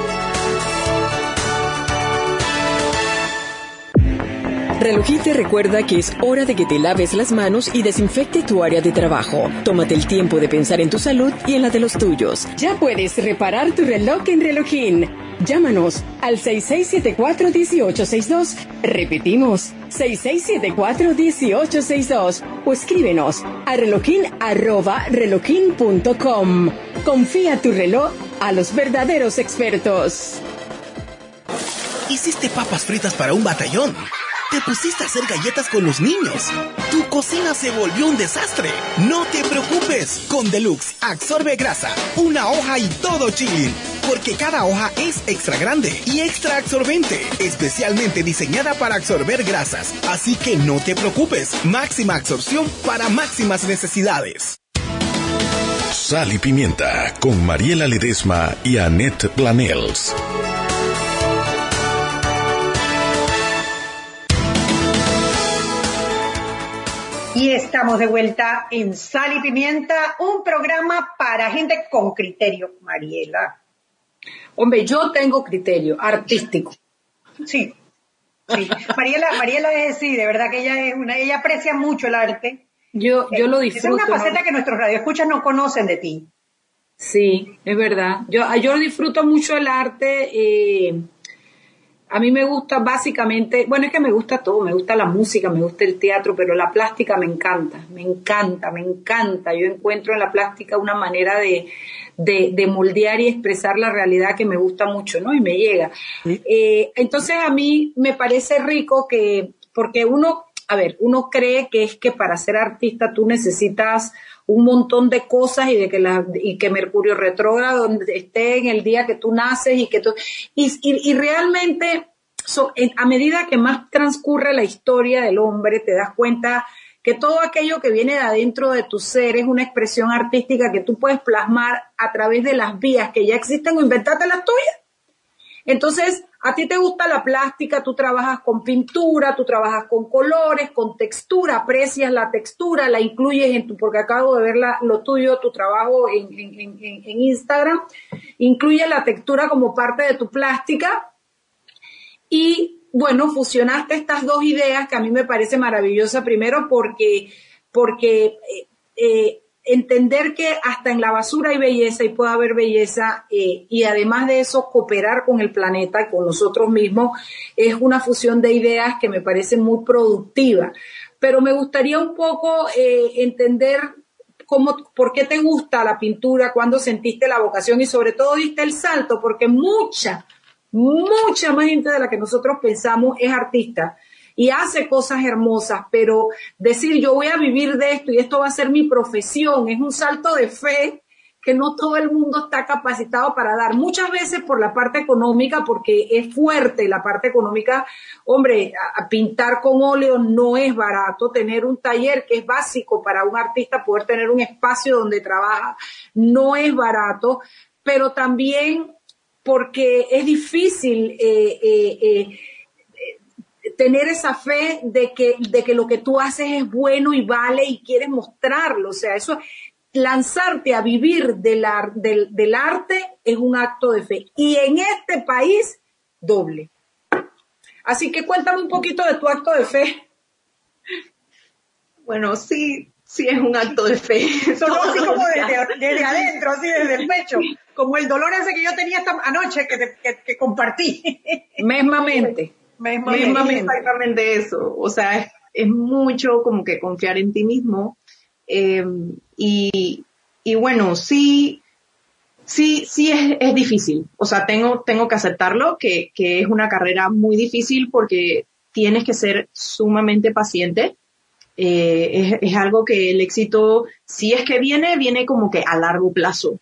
Relojite recuerda que es hora de que te laves las manos y desinfecte tu área de trabajo. Tómate el tiempo de pensar en tu salud y en la de los tuyos. Ya puedes reparar tu reloj en Relojín. Llámanos al 6674-1862. Repetimos, 6674-1862. O escríbenos a relojin Confía tu reloj a los verdaderos expertos. Hiciste papas fritas para un batallón. Te pusiste a hacer galletas con los niños. Tu cocina se volvió un desastre. No te preocupes. Con Deluxe absorbe grasa, una hoja y todo chilling. Porque cada hoja es extra grande y extra absorbente, especialmente diseñada para absorber grasas. Así que no te preocupes. Máxima absorción para máximas necesidades. Sal y pimienta con Mariela Ledesma y Annette Planels. Y estamos de vuelta en Sal y Pimienta, un programa para gente con criterio, Mariela. Hombre, yo tengo criterio artístico. Sí. sí. Mariela, Mariela es sí, de verdad que ella es una, ella aprecia mucho el arte. Yo, yo lo disfruto. Es una faceta que nuestros radioescuchas no conocen de ti. Sí, es verdad. Yo, yo disfruto mucho el arte. Eh, a mí me gusta básicamente, bueno, es que me gusta todo, me gusta la música, me gusta el teatro, pero la plástica me encanta, me encanta, me encanta. Yo encuentro en la plástica una manera de, de, moldear y expresar la realidad que me gusta mucho, ¿no? Y me llega. Eh, entonces a mí me parece rico que, porque uno, a ver, uno cree que es que para ser artista tú necesitas un montón de cosas y de que la, y que Mercurio retrógrado esté en el día que tú naces y que tú, y, y, realmente a medida que más transcurre la historia del hombre te das cuenta que todo aquello que viene de adentro de tu ser es una expresión artística que tú puedes plasmar a través de las vías que ya existen o inventarte las tuyas. Entonces, a ti te gusta la plástica, tú trabajas con pintura, tú trabajas con colores, con textura, aprecias la textura, la incluyes en tu, porque acabo de ver lo tuyo, tu trabajo en, en Instagram, incluye la textura como parte de tu plástica. Y bueno, fusionaste estas dos ideas que a mí me parece maravillosa, primero porque, porque eh, eh, entender que hasta en la basura hay belleza y puede haber belleza eh, y además de eso cooperar con el planeta y con nosotros mismos es una fusión de ideas que me parece muy productiva. Pero me gustaría un poco eh, entender cómo, por qué te gusta la pintura, cuándo sentiste la vocación y sobre todo diste el salto, porque mucha, mucha más gente de la que nosotros pensamos es artista y hace cosas hermosas, pero decir yo voy a vivir de esto y esto va a ser mi profesión es un salto de fe que no todo el mundo está capacitado para dar. Muchas veces por la parte económica, porque es fuerte la parte económica. Hombre, pintar con óleo no es barato. Tener un taller que es básico para un artista, poder tener un espacio donde trabaja, no es barato. Pero también porque es difícil eh, eh, eh, tener esa fe de que, de que lo que tú haces es bueno y vale y quieres mostrarlo. O sea, eso, lanzarte a vivir del, del, del arte es un acto de fe. Y en este país, doble. Así que cuéntame un poquito de tu acto de fe. Bueno, sí, sí es un acto de fe. Solo así como desde, adentro, así desde el pecho. Como el dolor ese que yo tenía esta anoche que, que, que compartí. Mesmamente. Exactamente eso. O sea, es, mucho como que confiar en ti mismo. Eh, y, y bueno, sí, sí, sí es, es, difícil. O sea, tengo, tengo que aceptarlo, que, que es una carrera muy difícil porque tienes que ser sumamente paciente. Eh, es, es, algo que el éxito, si es que viene, viene como que a largo plazo.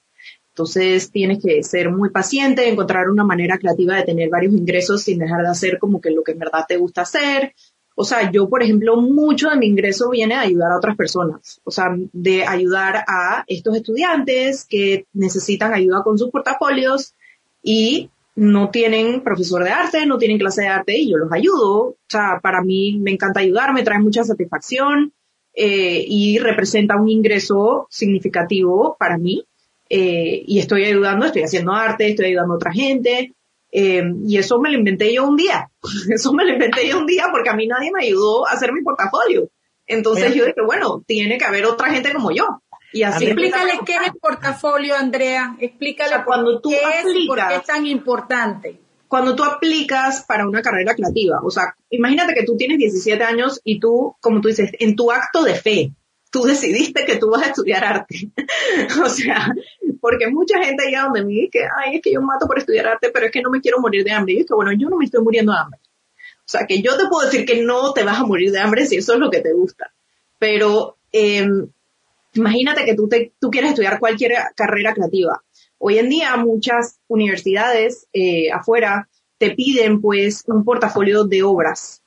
Entonces tienes que ser muy paciente, encontrar una manera creativa de tener varios ingresos sin dejar de hacer como que lo que en verdad te gusta hacer. O sea, yo, por ejemplo, mucho de mi ingreso viene de ayudar a otras personas. O sea, de ayudar a estos estudiantes que necesitan ayuda con sus portafolios y no tienen profesor de arte, no tienen clase de arte y yo los ayudo. O sea, para mí me encanta ayudar, me trae mucha satisfacción eh, y representa un ingreso significativo para mí. Eh, y estoy ayudando, estoy haciendo arte, estoy ayudando a otra gente. Eh, y eso me lo inventé yo un día. Eso me lo inventé yo un día porque a mí nadie me ayudó a hacer mi portafolio. Entonces yo dije, bueno, tiene que haber otra gente como yo. Y así Explícale qué es el portafolio, Andrea. Explícale cuando tú qué aplicas, es por qué es tan importante. Cuando tú aplicas para una carrera creativa, o sea, imagínate que tú tienes 17 años y tú, como tú dices, en tu acto de fe, tú decidiste que tú vas a estudiar arte. o sea, porque mucha gente llega donde me dice que, ay, es que yo mato por estudiar arte, pero es que no me quiero morir de hambre. Y es que, bueno, yo no me estoy muriendo de hambre. O sea, que yo te puedo decir que no te vas a morir de hambre si eso es lo que te gusta. Pero eh, imagínate que tú, te, tú quieres estudiar cualquier carrera creativa. Hoy en día muchas universidades eh, afuera te piden pues un portafolio de obras,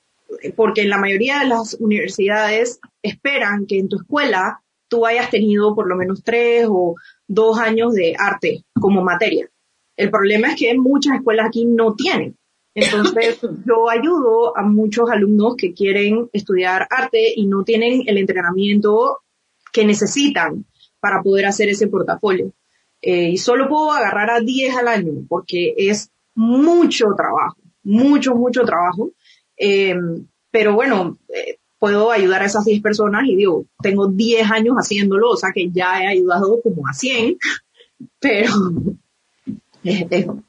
porque en la mayoría de las universidades esperan que en tu escuela tú hayas tenido por lo menos tres o dos años de arte como materia. El problema es que muchas escuelas aquí no tienen. Entonces, yo ayudo a muchos alumnos que quieren estudiar arte y no tienen el entrenamiento que necesitan para poder hacer ese portafolio. Eh, y solo puedo agarrar a 10 al año porque es mucho trabajo, mucho, mucho trabajo. Eh, pero bueno, eh, puedo ayudar a esas 10 personas y digo, tengo 10 años haciéndolo, o sea que ya he ayudado como a 100, pero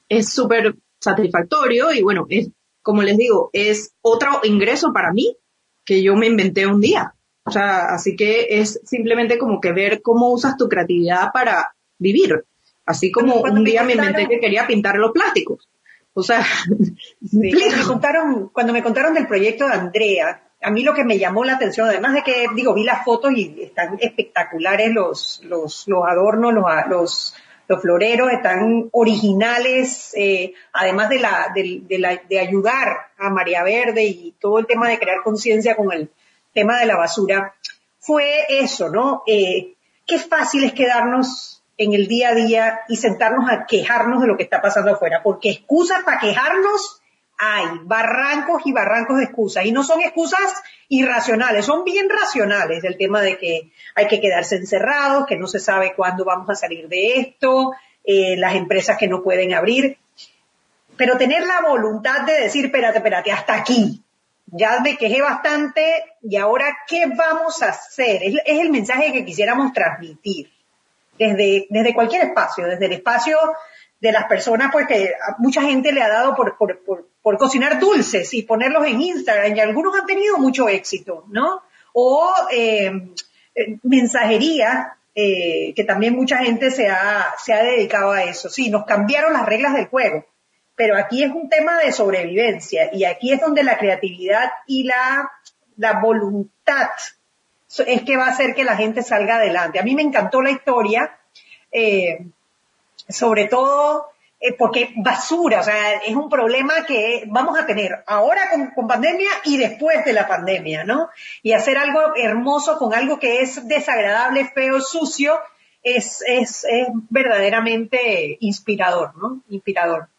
es súper satisfactorio y bueno, es, como les digo, es otro ingreso para mí que yo me inventé un día. O sea, así que es simplemente como que ver cómo usas tu creatividad para vivir. Así como un día me inventé que quería pintar los plásticos. O sea, me contaron, cuando me contaron del proyecto de Andrea, a mí lo que me llamó la atención, además de que, digo, vi las fotos y están espectaculares los, los, los adornos, los, los, los floreros, están originales, eh, además de la, de, de, la, de ayudar a María Verde y todo el tema de crear conciencia con el, tema de la basura, fue eso, ¿no? Eh, qué fácil es quedarnos en el día a día y sentarnos a quejarnos de lo que está pasando afuera, porque excusas para quejarnos hay, barrancos y barrancos de excusas, y no son excusas irracionales, son bien racionales del tema de que hay que quedarse encerrados, que no se sabe cuándo vamos a salir de esto, eh, las empresas que no pueden abrir, pero tener la voluntad de decir, espérate, espérate, hasta aquí, ya me quejé bastante y ahora, ¿qué vamos a hacer? Es, el mensaje que quisiéramos transmitir desde, desde cualquier espacio, desde el espacio de las personas, pues que mucha gente le ha dado por, por, por, cocinar dulces y ponerlos en Instagram y algunos han tenido mucho éxito, ¿no? O eh, eh, mensajería, eh, que también mucha gente se ha, se ha dedicado a eso. Sí, nos cambiaron las reglas del juego pero aquí es un tema de sobrevivencia y aquí es donde la creatividad y la, la voluntad es que va a hacer que la gente salga adelante. A mí me encantó la historia, eh, sobre todo eh, porque basura, o sea, es un problema que vamos a tener ahora con, con, pandemia y después de la pandemia, ¿no? Y hacer algo hermoso con algo que es desagradable, feo, sucio, es, es, es verdaderamente inspirador, ¿no? Inspirador.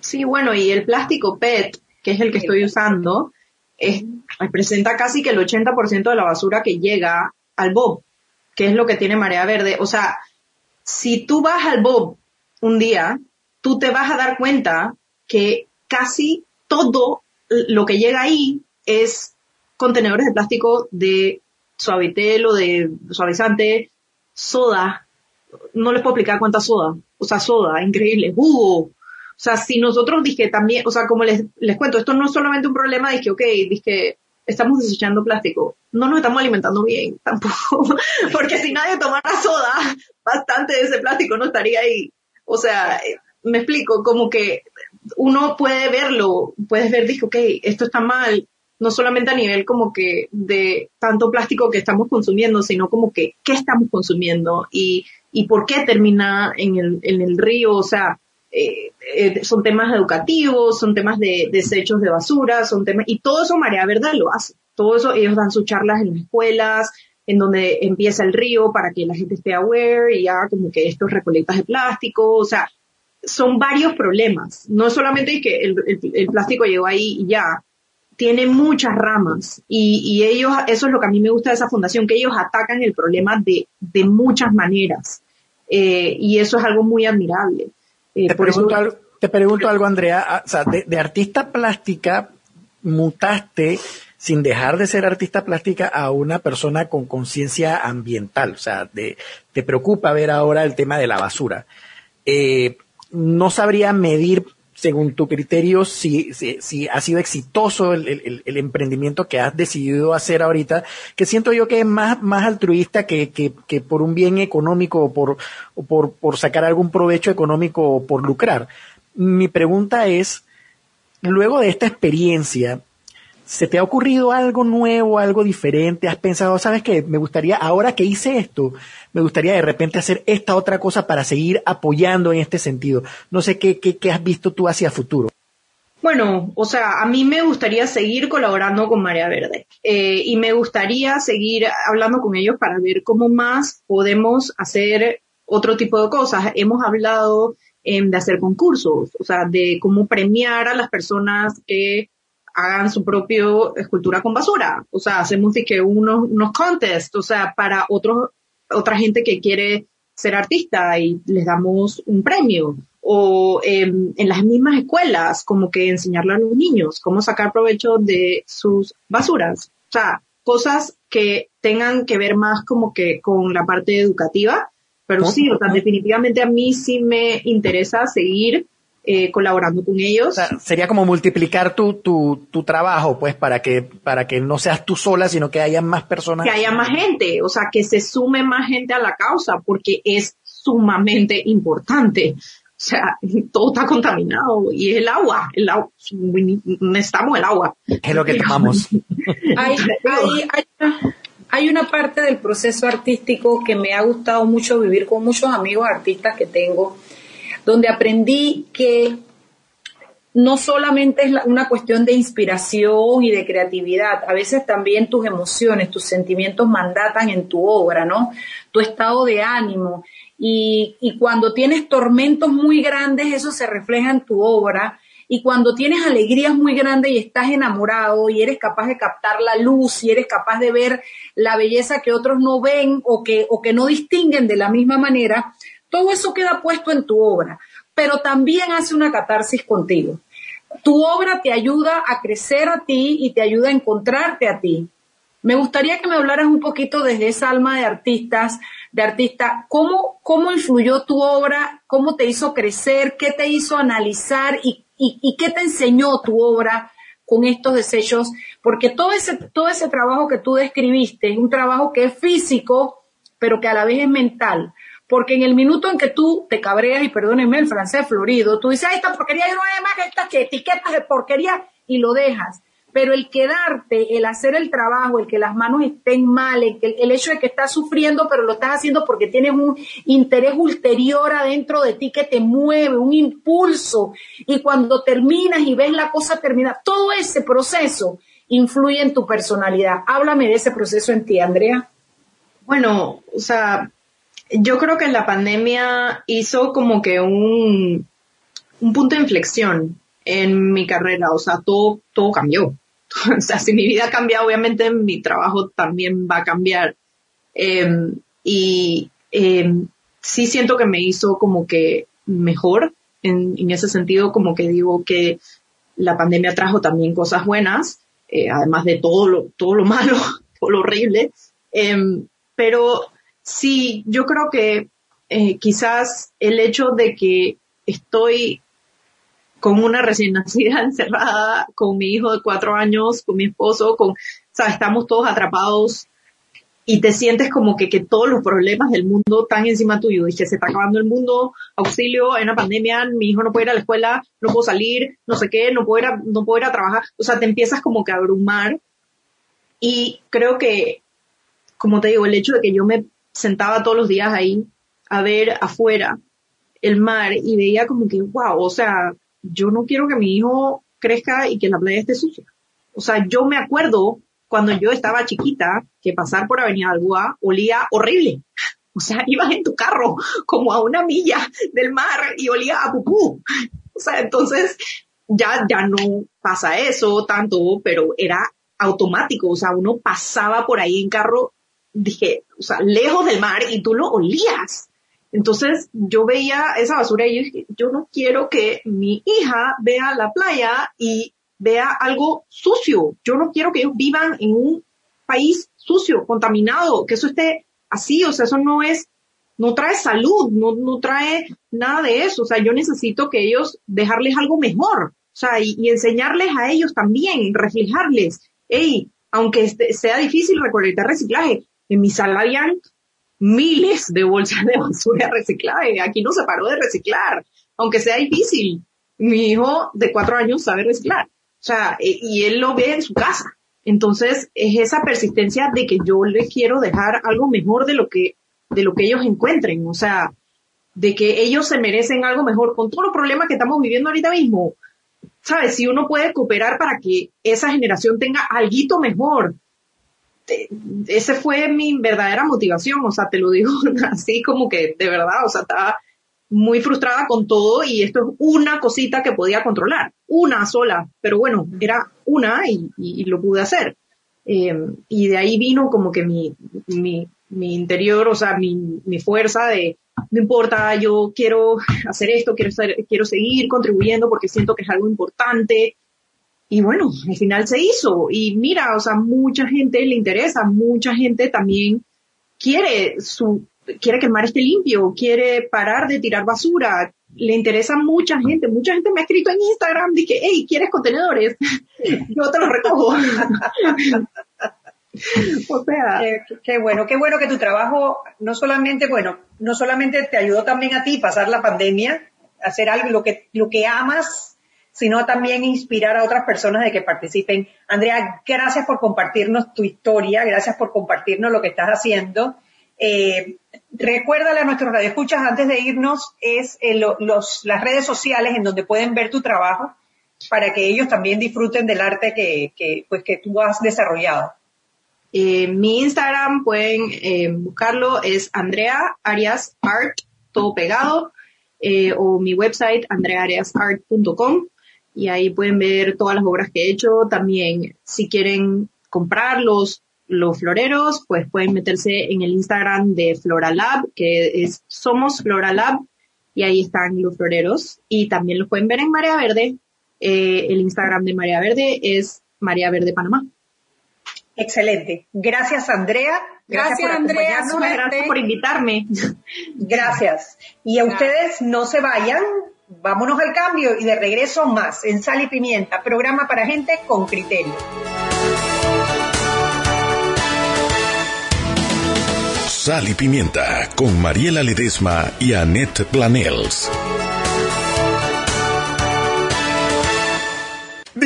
Sí, bueno, y el plástico PET, que es el que estoy usando, es, representa casi que el 80% de la basura que llega al Bob, que es lo que tiene Marea Verde. O sea, si tú vas al Bob un día, tú te vas a dar cuenta que casi todo lo que llega ahí es contenedores de plástico de suavitel o de suavizante, soda. No les puedo explicar cuánta soda. O sea, soda, increíble, jugo, o sea, si nosotros dije también, o sea, como les, les cuento, esto no es solamente un problema de que, ok, dije, estamos desechando plástico. No nos estamos alimentando bien tampoco. Porque si nadie tomara soda, bastante de ese plástico no estaría ahí. O sea, me explico, como que uno puede verlo, puedes ver, dije, ok, esto está mal, no solamente a nivel como que de tanto plástico que estamos consumiendo, sino como que qué estamos consumiendo y, y por qué termina en el, en el río, o sea, eh, eh, son temas educativos, son temas de desechos de basura, son temas, y todo eso Marea Verde lo hace. Todo eso, ellos dan sus charlas en las escuelas, en donde empieza el río para que la gente esté aware y haga como que estos recolectas de plástico, o sea, son varios problemas. No solamente que el, plástico llegó ahí y ya, tiene muchas ramas y, ellos, eso es lo que a mí me gusta de esa fundación, que ellos atacan el problema de, de muchas maneras. Eh, y eso es algo muy admirable. Eh, te, pregunto algo, te pregunto algo, Andrea, o sea, de, de, artista plástica mutaste sin dejar de ser artista plástica a una persona con conciencia ambiental, o sea, de, te preocupa ver ahora el tema de la basura. Eh, no sabría medir según tu criterio, si, si, si ha sido exitoso el, emprendimiento que has decidido hacer ahorita, que siento yo que es más, más altruista que, que, que por un bien económico o por, o por, por sacar algún provecho económico o por lucrar. Mi pregunta es, luego de esta experiencia, ¿Se te ha ocurrido algo nuevo, algo diferente? ¿Has pensado, sabes qué? Me gustaría, ahora que hice esto, me gustaría de repente hacer esta otra cosa para seguir apoyando en este sentido. No sé qué, qué, qué has visto tú hacia futuro. Bueno, o sea, a mí me gustaría seguir colaborando con Marea Verde eh, y me gustaría seguir hablando con ellos para ver cómo más podemos hacer otro tipo de cosas. Hemos hablado eh, de hacer concursos, o sea, de cómo premiar a las personas que hagan su propio escultura con basura. O sea, hacemos que unos, unos contests, o sea, para otros, otra gente que quiere ser artista y les damos un premio. O en las mismas escuelas, como que enseñarle a los niños cómo sacar provecho de sus basuras. O sea, cosas que tengan que ver más como que con la parte educativa. Pero sí, o sea, definitivamente a mí sí me interesa seguir eh, colaborando con ellos. sería como multiplicar tu, tu, tu trabajo, pues, para que, para que no seas tú sola, sino que haya más personas. Que haya más gente, o sea, que se sume más gente a la causa, porque es sumamente importante. O sea, todo está contaminado y es el agua, el agua, necesitamos el agua. Es lo que tomamos. hay, hay, hay, hay una parte del proceso artístico que me ha gustado mucho vivir con muchos amigos artistas que tengo, donde aprendí que no solamente es una cuestión de inspiración y de creatividad, a veces también tus emociones, tus sentimientos mandatan en tu obra, ¿no? Tu estado de ánimo. Y, y cuando tienes tormentos muy grandes, eso se refleja en tu obra. Y cuando tienes alegrías muy grandes y estás enamorado y eres capaz de captar la luz y eres capaz de ver la belleza que otros no ven o que, o que no distinguen de la misma manera, todo eso queda puesto en tu obra, pero también hace una catarsis contigo. Tu obra te ayuda a crecer a ti y te ayuda a encontrarte a ti. Me gustaría que me hablaras un poquito desde esa alma de artistas, de artista, cómo, cómo influyó tu obra, cómo te hizo crecer, qué te hizo analizar y, y, qué te enseñó tu obra con estos desechos, porque todo ese, todo ese trabajo que tú describiste es un trabajo que es físico, pero que a la vez es mental. Porque en el minuto en que tú te cabreas, y perdónenme el francés florido, tú dices, esta porquería no hay más estas etiquetas de porquería, y lo dejas. Pero el quedarte, el hacer el trabajo, el que las manos estén mal, el, el hecho de que estás sufriendo, pero lo estás haciendo porque tienes un interés ulterior adentro de ti que te mueve, un impulso, y cuando terminas y ves la cosa terminada, todo ese proceso influye en tu personalidad. Háblame de ese proceso en ti, Andrea. Bueno, o sea, yo creo que la pandemia hizo como que un, un punto de inflexión en mi carrera, o sea, todo, todo cambió. o sea, si mi vida cambia, obviamente mi trabajo también va a cambiar. Eh, y eh, sí siento que me hizo como que mejor en, en, ese sentido, como que digo que la pandemia trajo también cosas buenas, eh, además de todo lo, todo lo malo, todo lo horrible. Em, pero Sí, yo creo que eh, quizás el hecho de que estoy con una recién nacida encerrada, con mi hijo de cuatro años, con mi esposo, con, o sea, estamos todos atrapados y te sientes como que, que todos los problemas del mundo están encima tuyo que se está acabando el mundo, auxilio, hay una pandemia, mi hijo no puede ir a la escuela, no puedo salir, no sé qué, no puedo ir no puedo ir a trabajar. O sea, te empiezas como que a abrumar y creo que, como te digo, el hecho de que yo me sentaba todos los días ahí a ver afuera el mar y veía como que, wow, o sea, yo no quiero que mi hijo crezca y que la playa esté sucia. O sea, yo me acuerdo cuando yo estaba chiquita que pasar por Avenida Alboa olía horrible. O sea, ibas en tu carro como a una milla del mar y olía a pupú. O sea, entonces ya, ya no pasa eso tanto, pero era automático. O sea, uno pasaba por ahí en carro, dije, o sea, lejos del mar y tú lo olías. Entonces yo veía esa basura y yo dije, yo no quiero que mi hija vea la playa y vea algo sucio. Yo no quiero que ellos vivan en un país sucio, contaminado, que eso esté así, o sea, eso no es, no trae salud, no, no trae nada de eso. O sea, yo necesito que ellos dejarles algo mejor, o sea, y, enseñarles a ellos también, reflejarles, hey, aunque este, sea difícil recolectar reciclaje, en mi sala habían miles de bolsas de basura reciclaje, aquí no se paró de reciclar, aunque sea difícil. Mi hijo de cuatro años sabe reciclar. O sea, e, y él lo ve en su casa. Entonces, es esa persistencia de que yo le quiero dejar algo mejor de lo que, de lo que ellos encuentren. O sea, de que ellos se merecen algo mejor con todos los problemas que estamos viviendo ahorita mismo. ¿Sabes? Si uno puede cooperar para que esa generación tenga algo mejor. Ese fue mi verdadera motivación. O sea, te lo digo así como que de verdad, o sea, estaba muy frustrada con todo y esto es una cosita que podía controlar, una sola, pero bueno, era una y, lo pude hacer. Eh, y de ahí vino como que mi, mi, mi interior, o sea, mi, mi, fuerza de, no importa, yo quiero hacer esto, quiero, quiero seguir contribuyendo porque siento que es algo importante. Y bueno, al final se hizo. Y mira, o sea, mucha gente le interesa, mucha gente también quiere su, quiere que el mar esté limpio, quiere parar de tirar basura, le interesa mucha gente, mucha gente me ha escrito en Instagram, dije, hey, ¿quieres contenedores? Yo te los recojo. o sea, qué, bueno, qué bueno que tu trabajo no solamente, bueno, no solamente te ayudó también a ti pasar la pandemia, hacer algo, lo que, lo que amas, sino también inspirar a otras personas de que participen. Andrea, gracias por compartirnos tu historia, gracias por compartirnos lo que estás haciendo. Eh, recuérdale a nuestros radioescuchas antes de irnos es eh, los, las redes sociales en donde pueden ver tu trabajo para que ellos también disfruten del arte que, que pues, que tú has desarrollado. Eh, mi Instagram pueden eh, buscarlo es Andrea Arias Art, todo pegado, eh, o mi website andreaariasart.com y ahí pueden ver todas las obras que he hecho. También si quieren comprarlos, los floreros, pues pueden meterse en el Instagram de Floralab, que es Somos Floralab, y ahí están los floreros. Y también los pueden ver en Marea Verde. Eh, el Instagram de Marea Verde es Marea Verde Panamá. Excelente. Gracias, Andrea. Gracias, Andrea. Gracias por invitarme. Gracias. Y a ustedes no se vayan. Vámonos al cambio y de regreso más en Sal y Pimienta, programa para gente con criterio. Sal y Pimienta con Mariela Ledesma y Annette Planels.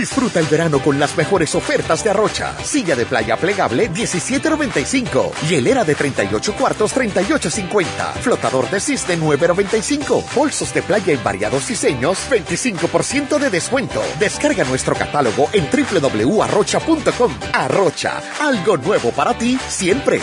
Disfruta el verano con las mejores ofertas de Arrocha. Silla de playa plegable 17.95. Hielera de 38 cuartos 38.50. Flotador de cisne 9.95. Bolsos de playa en variados diseños 25% de descuento. Descarga nuestro catálogo en www.arrocha.com. Arrocha, algo nuevo para ti siempre.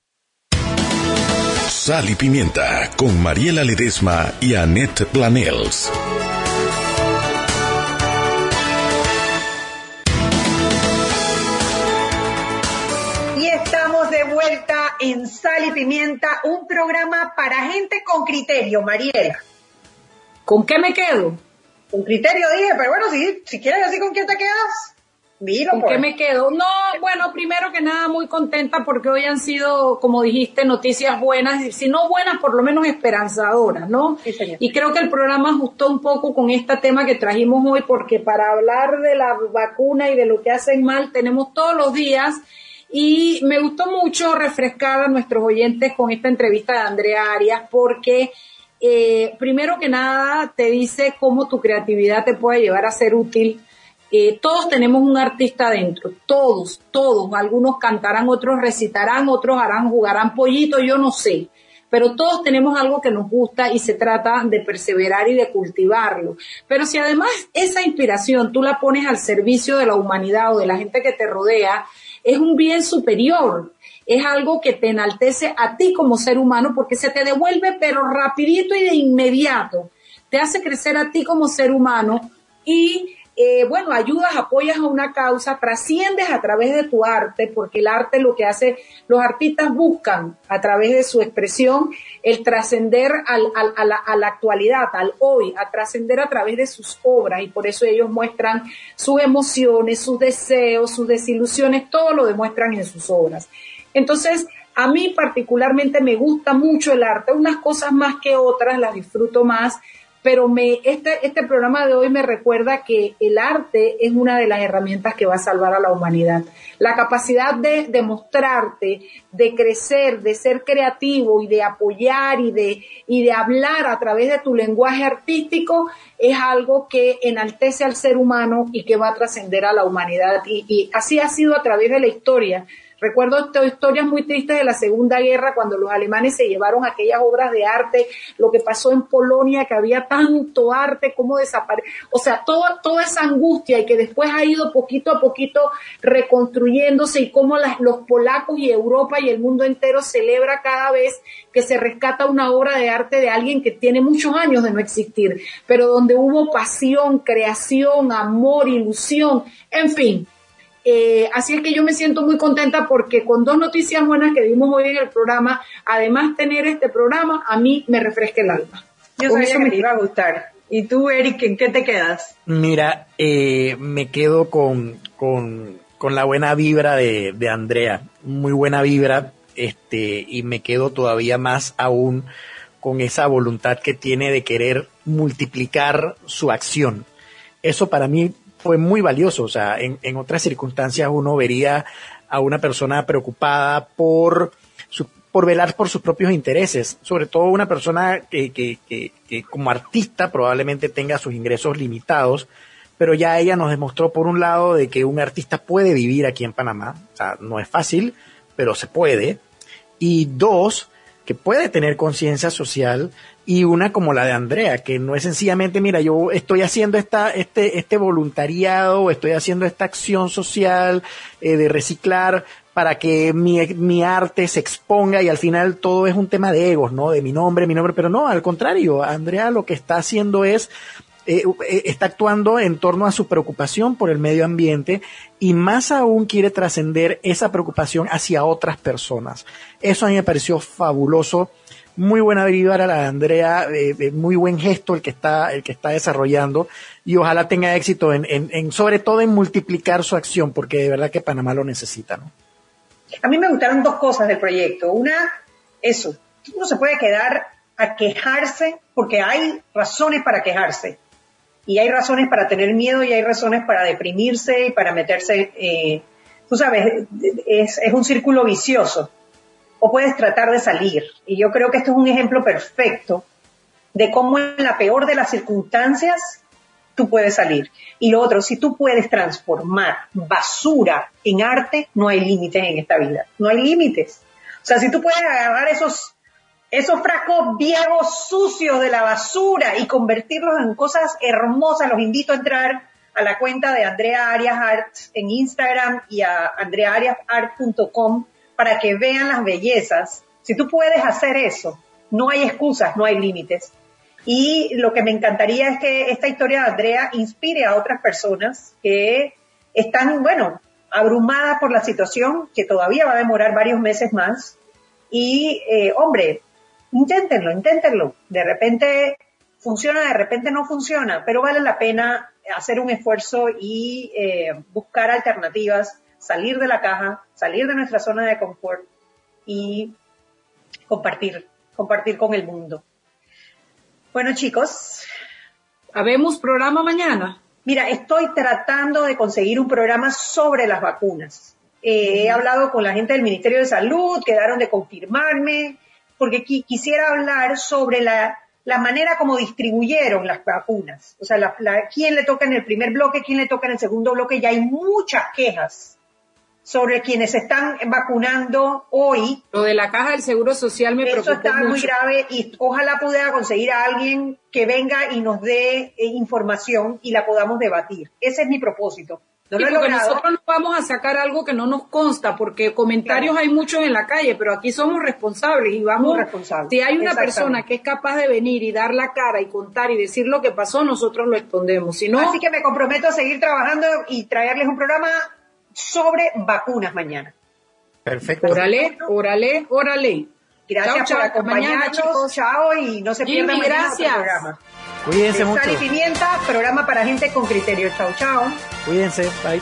Sal y Pimienta con Mariela Ledesma y Annette Planels. Y estamos de vuelta en Sal y Pimienta un programa para gente con criterio, Mariela. ¿Con qué me quedo? Con criterio dije, pero bueno, si, si quieres así, ¿con quién te quedas? Mira, ¿Con qué pues. me quedo? No, bueno, primero que nada muy contenta porque hoy han sido, como dijiste, noticias buenas, si no buenas, por lo menos esperanzadoras, ¿no? y creo que el programa ajustó un poco con este tema que trajimos hoy porque para hablar de la vacuna y de lo que hacen mal tenemos todos los días y me gustó mucho refrescar a nuestros oyentes con esta entrevista de Andrea Arias porque eh, primero que nada te dice cómo tu creatividad te puede llevar a ser útil eh, todos tenemos un artista dentro, todos, todos. Algunos cantarán, otros recitarán, otros harán, jugarán pollito, yo no sé. Pero todos tenemos algo que nos gusta y se trata de perseverar y de cultivarlo. Pero si además esa inspiración tú la pones al servicio de la humanidad o de la gente que te rodea, es un bien superior. Es algo que te enaltece a ti como ser humano porque se te devuelve pero rapidito y de inmediato. Te hace crecer a ti como ser humano y eh, bueno, ayudas, apoyas a una causa, trasciendes a través de tu arte, porque el arte lo que hace, los artistas buscan a través de su expresión el trascender a la actualidad, al hoy, a trascender a través de sus obras y por eso ellos muestran sus emociones, sus deseos, sus desilusiones, todo lo demuestran en sus obras. Entonces, a mí particularmente me gusta mucho el arte, unas cosas más que otras, las disfruto más, pero este, este programa de hoy me recuerda que el arte es una de las herramientas que va a salvar a la humanidad. La capacidad de, de mostrarte, de crecer, de ser creativo y de apoyar y de, y de hablar a través de tu lenguaje artístico es algo que enaltece al ser humano y que va a trascender a la humanidad. Y así ha sido a través de la historia. Recuerdo historias muy tristes de la Segunda Guerra cuando los alemanes se llevaron aquellas obras de arte, lo que pasó en Polonia, que había tanto arte, cómo desapareció, o sea, toda, toda esa angustia y que después ha ido poquito a poquito reconstruyéndose y cómo los polacos y Europa y el mundo entero celebra cada vez que se rescata una obra de arte de alguien que tiene muchos años de no existir, pero donde hubo pasión, creación, amor, ilusión, en fin, eh, así es que yo me siento muy contenta porque con dos noticias buenas que vimos hoy en el programa, además tener este programa, a mí me refresca el alma. Yo sabía que me iba a gustar. ¿Y tú, Eric, en qué te quedas? Mira, eh, me quedo con, con, con, la buena vibra de, de Andrea, muy buena vibra, este, y me quedo todavía más aún con esa voluntad que tiene de querer multiplicar su acción. Eso para mí fue muy valioso. O sea, en, en otras circunstancias uno vería a una persona preocupada por por velar por sus propios intereses, sobre todo una persona que, que, que, que, como artista probablemente tenga sus ingresos limitados, pero ya ella nos demostró por un lado de que un artista puede vivir aquí en Panamá, o sea, no es fácil, pero se puede, y dos, que puede tener conciencia social y una como la de Andrea, que no es sencillamente, mira, yo estoy haciendo esta, este, este voluntariado, estoy haciendo esta acción social eh, de reciclar para que mi, mi arte se exponga y al final todo es un tema de egos, ¿no? De mi nombre, mi nombre, pero no, al contrario, Andrea lo que está haciendo es eh, eh, está actuando en torno a su preocupación por el medio ambiente y más aún quiere trascender esa preocupación hacia otras personas. Eso a mí me pareció fabuloso. Muy buena a la Andrea, muy buen gesto el que está, el que está desarrollando y ojalá tenga éxito en, en, sobre todo en multiplicar su acción porque de verdad que Panamá lo necesita, ¿no? A mí me gustaron dos cosas del proyecto. Una, eso, uno se puede quedar a quejarse porque hay razones para quejarse y hay razones para tener miedo y hay razones para deprimirse y para meterse, eh, tú sabes, es, es un círculo vicioso. O puedes tratar de salir. Y yo creo que esto es un ejemplo perfecto de cómo en la peor de las circunstancias tú puedes salir. Y lo otro, si tú puedes transformar basura en arte, no hay límites en esta vida. No hay límites. O sea, si tú puedes agarrar esos esos frascos viejos sucios de la basura y convertirlos en cosas hermosas. Los invito a entrar a la cuenta de Andrea Arias Art en Instagram y a andreaariasart.com para que vean las bellezas. Si tú puedes hacer eso, no hay excusas, no hay límites. Y lo que me encantaría es que esta historia de Andrea inspire a otras personas que están, bueno, abrumadas por la situación, que todavía va a demorar varios meses más, Y, eh, hombre, inténtenlo, inténtenlo. De repente funciona, de repente no funciona, pero vale la pena hacer un esfuerzo y eh, buscar alternativas, salir de la caja, salir de nuestra zona de confort y compartir, compartir con el mundo. Bueno, chicos. ¿Habemos programa mañana? Mira, estoy tratando de conseguir un programa sobre las vacunas. Eh, he hablado con la gente del Ministerio de Salud, quedaron de confirmarme, porque quisiera hablar sobre la, manera como distribuyeron las vacunas. O sea, la, quién le toca en el primer bloque, quién le toca en el segundo bloque. Ya hay muchas quejas sobre quienes están vacunando hoy. Lo de la caja del Seguro Social me preocupa Eso está muy grave y ojalá pudiera conseguir a alguien que venga y nos dé eh, información y la podamos debatir. Ese es mi propósito. No porque nosotros no vamos a sacar algo que no nos consta, porque comentarios hay muchos en la calle, pero aquí somos responsables y vamos. Responsables. Si hay una persona que es capaz de venir y dar la cara y contar y decir lo que pasó, nosotros lo escondemos. Si Así que me comprometo a seguir trabajando y traerles un programa sobre vacunas mañana. Perfecto. Órale, órale, órale. Gracias por acompañarnos. Chicos. Chao y no se pierdan el programa. Cuídense mucho. Sal y Pimienta, programa para gente con criterio. Chao, chao. Cuídense. Bye.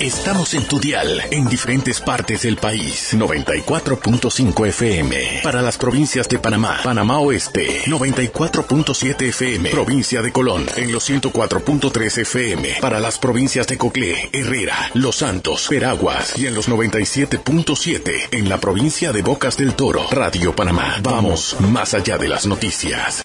Estamos en tu dial en diferentes partes del país. 94.5 FM. Para las provincias de Panamá, Panamá Oeste. 94.7 FM. Provincia de Colón. En los 104.3 FM. Para las provincias de Coclé, Herrera, Los Santos, Peraguas. Y en los 97.7 en la provincia de Bocas del Toro. Radio Panamá. Vamos más allá de las noticias.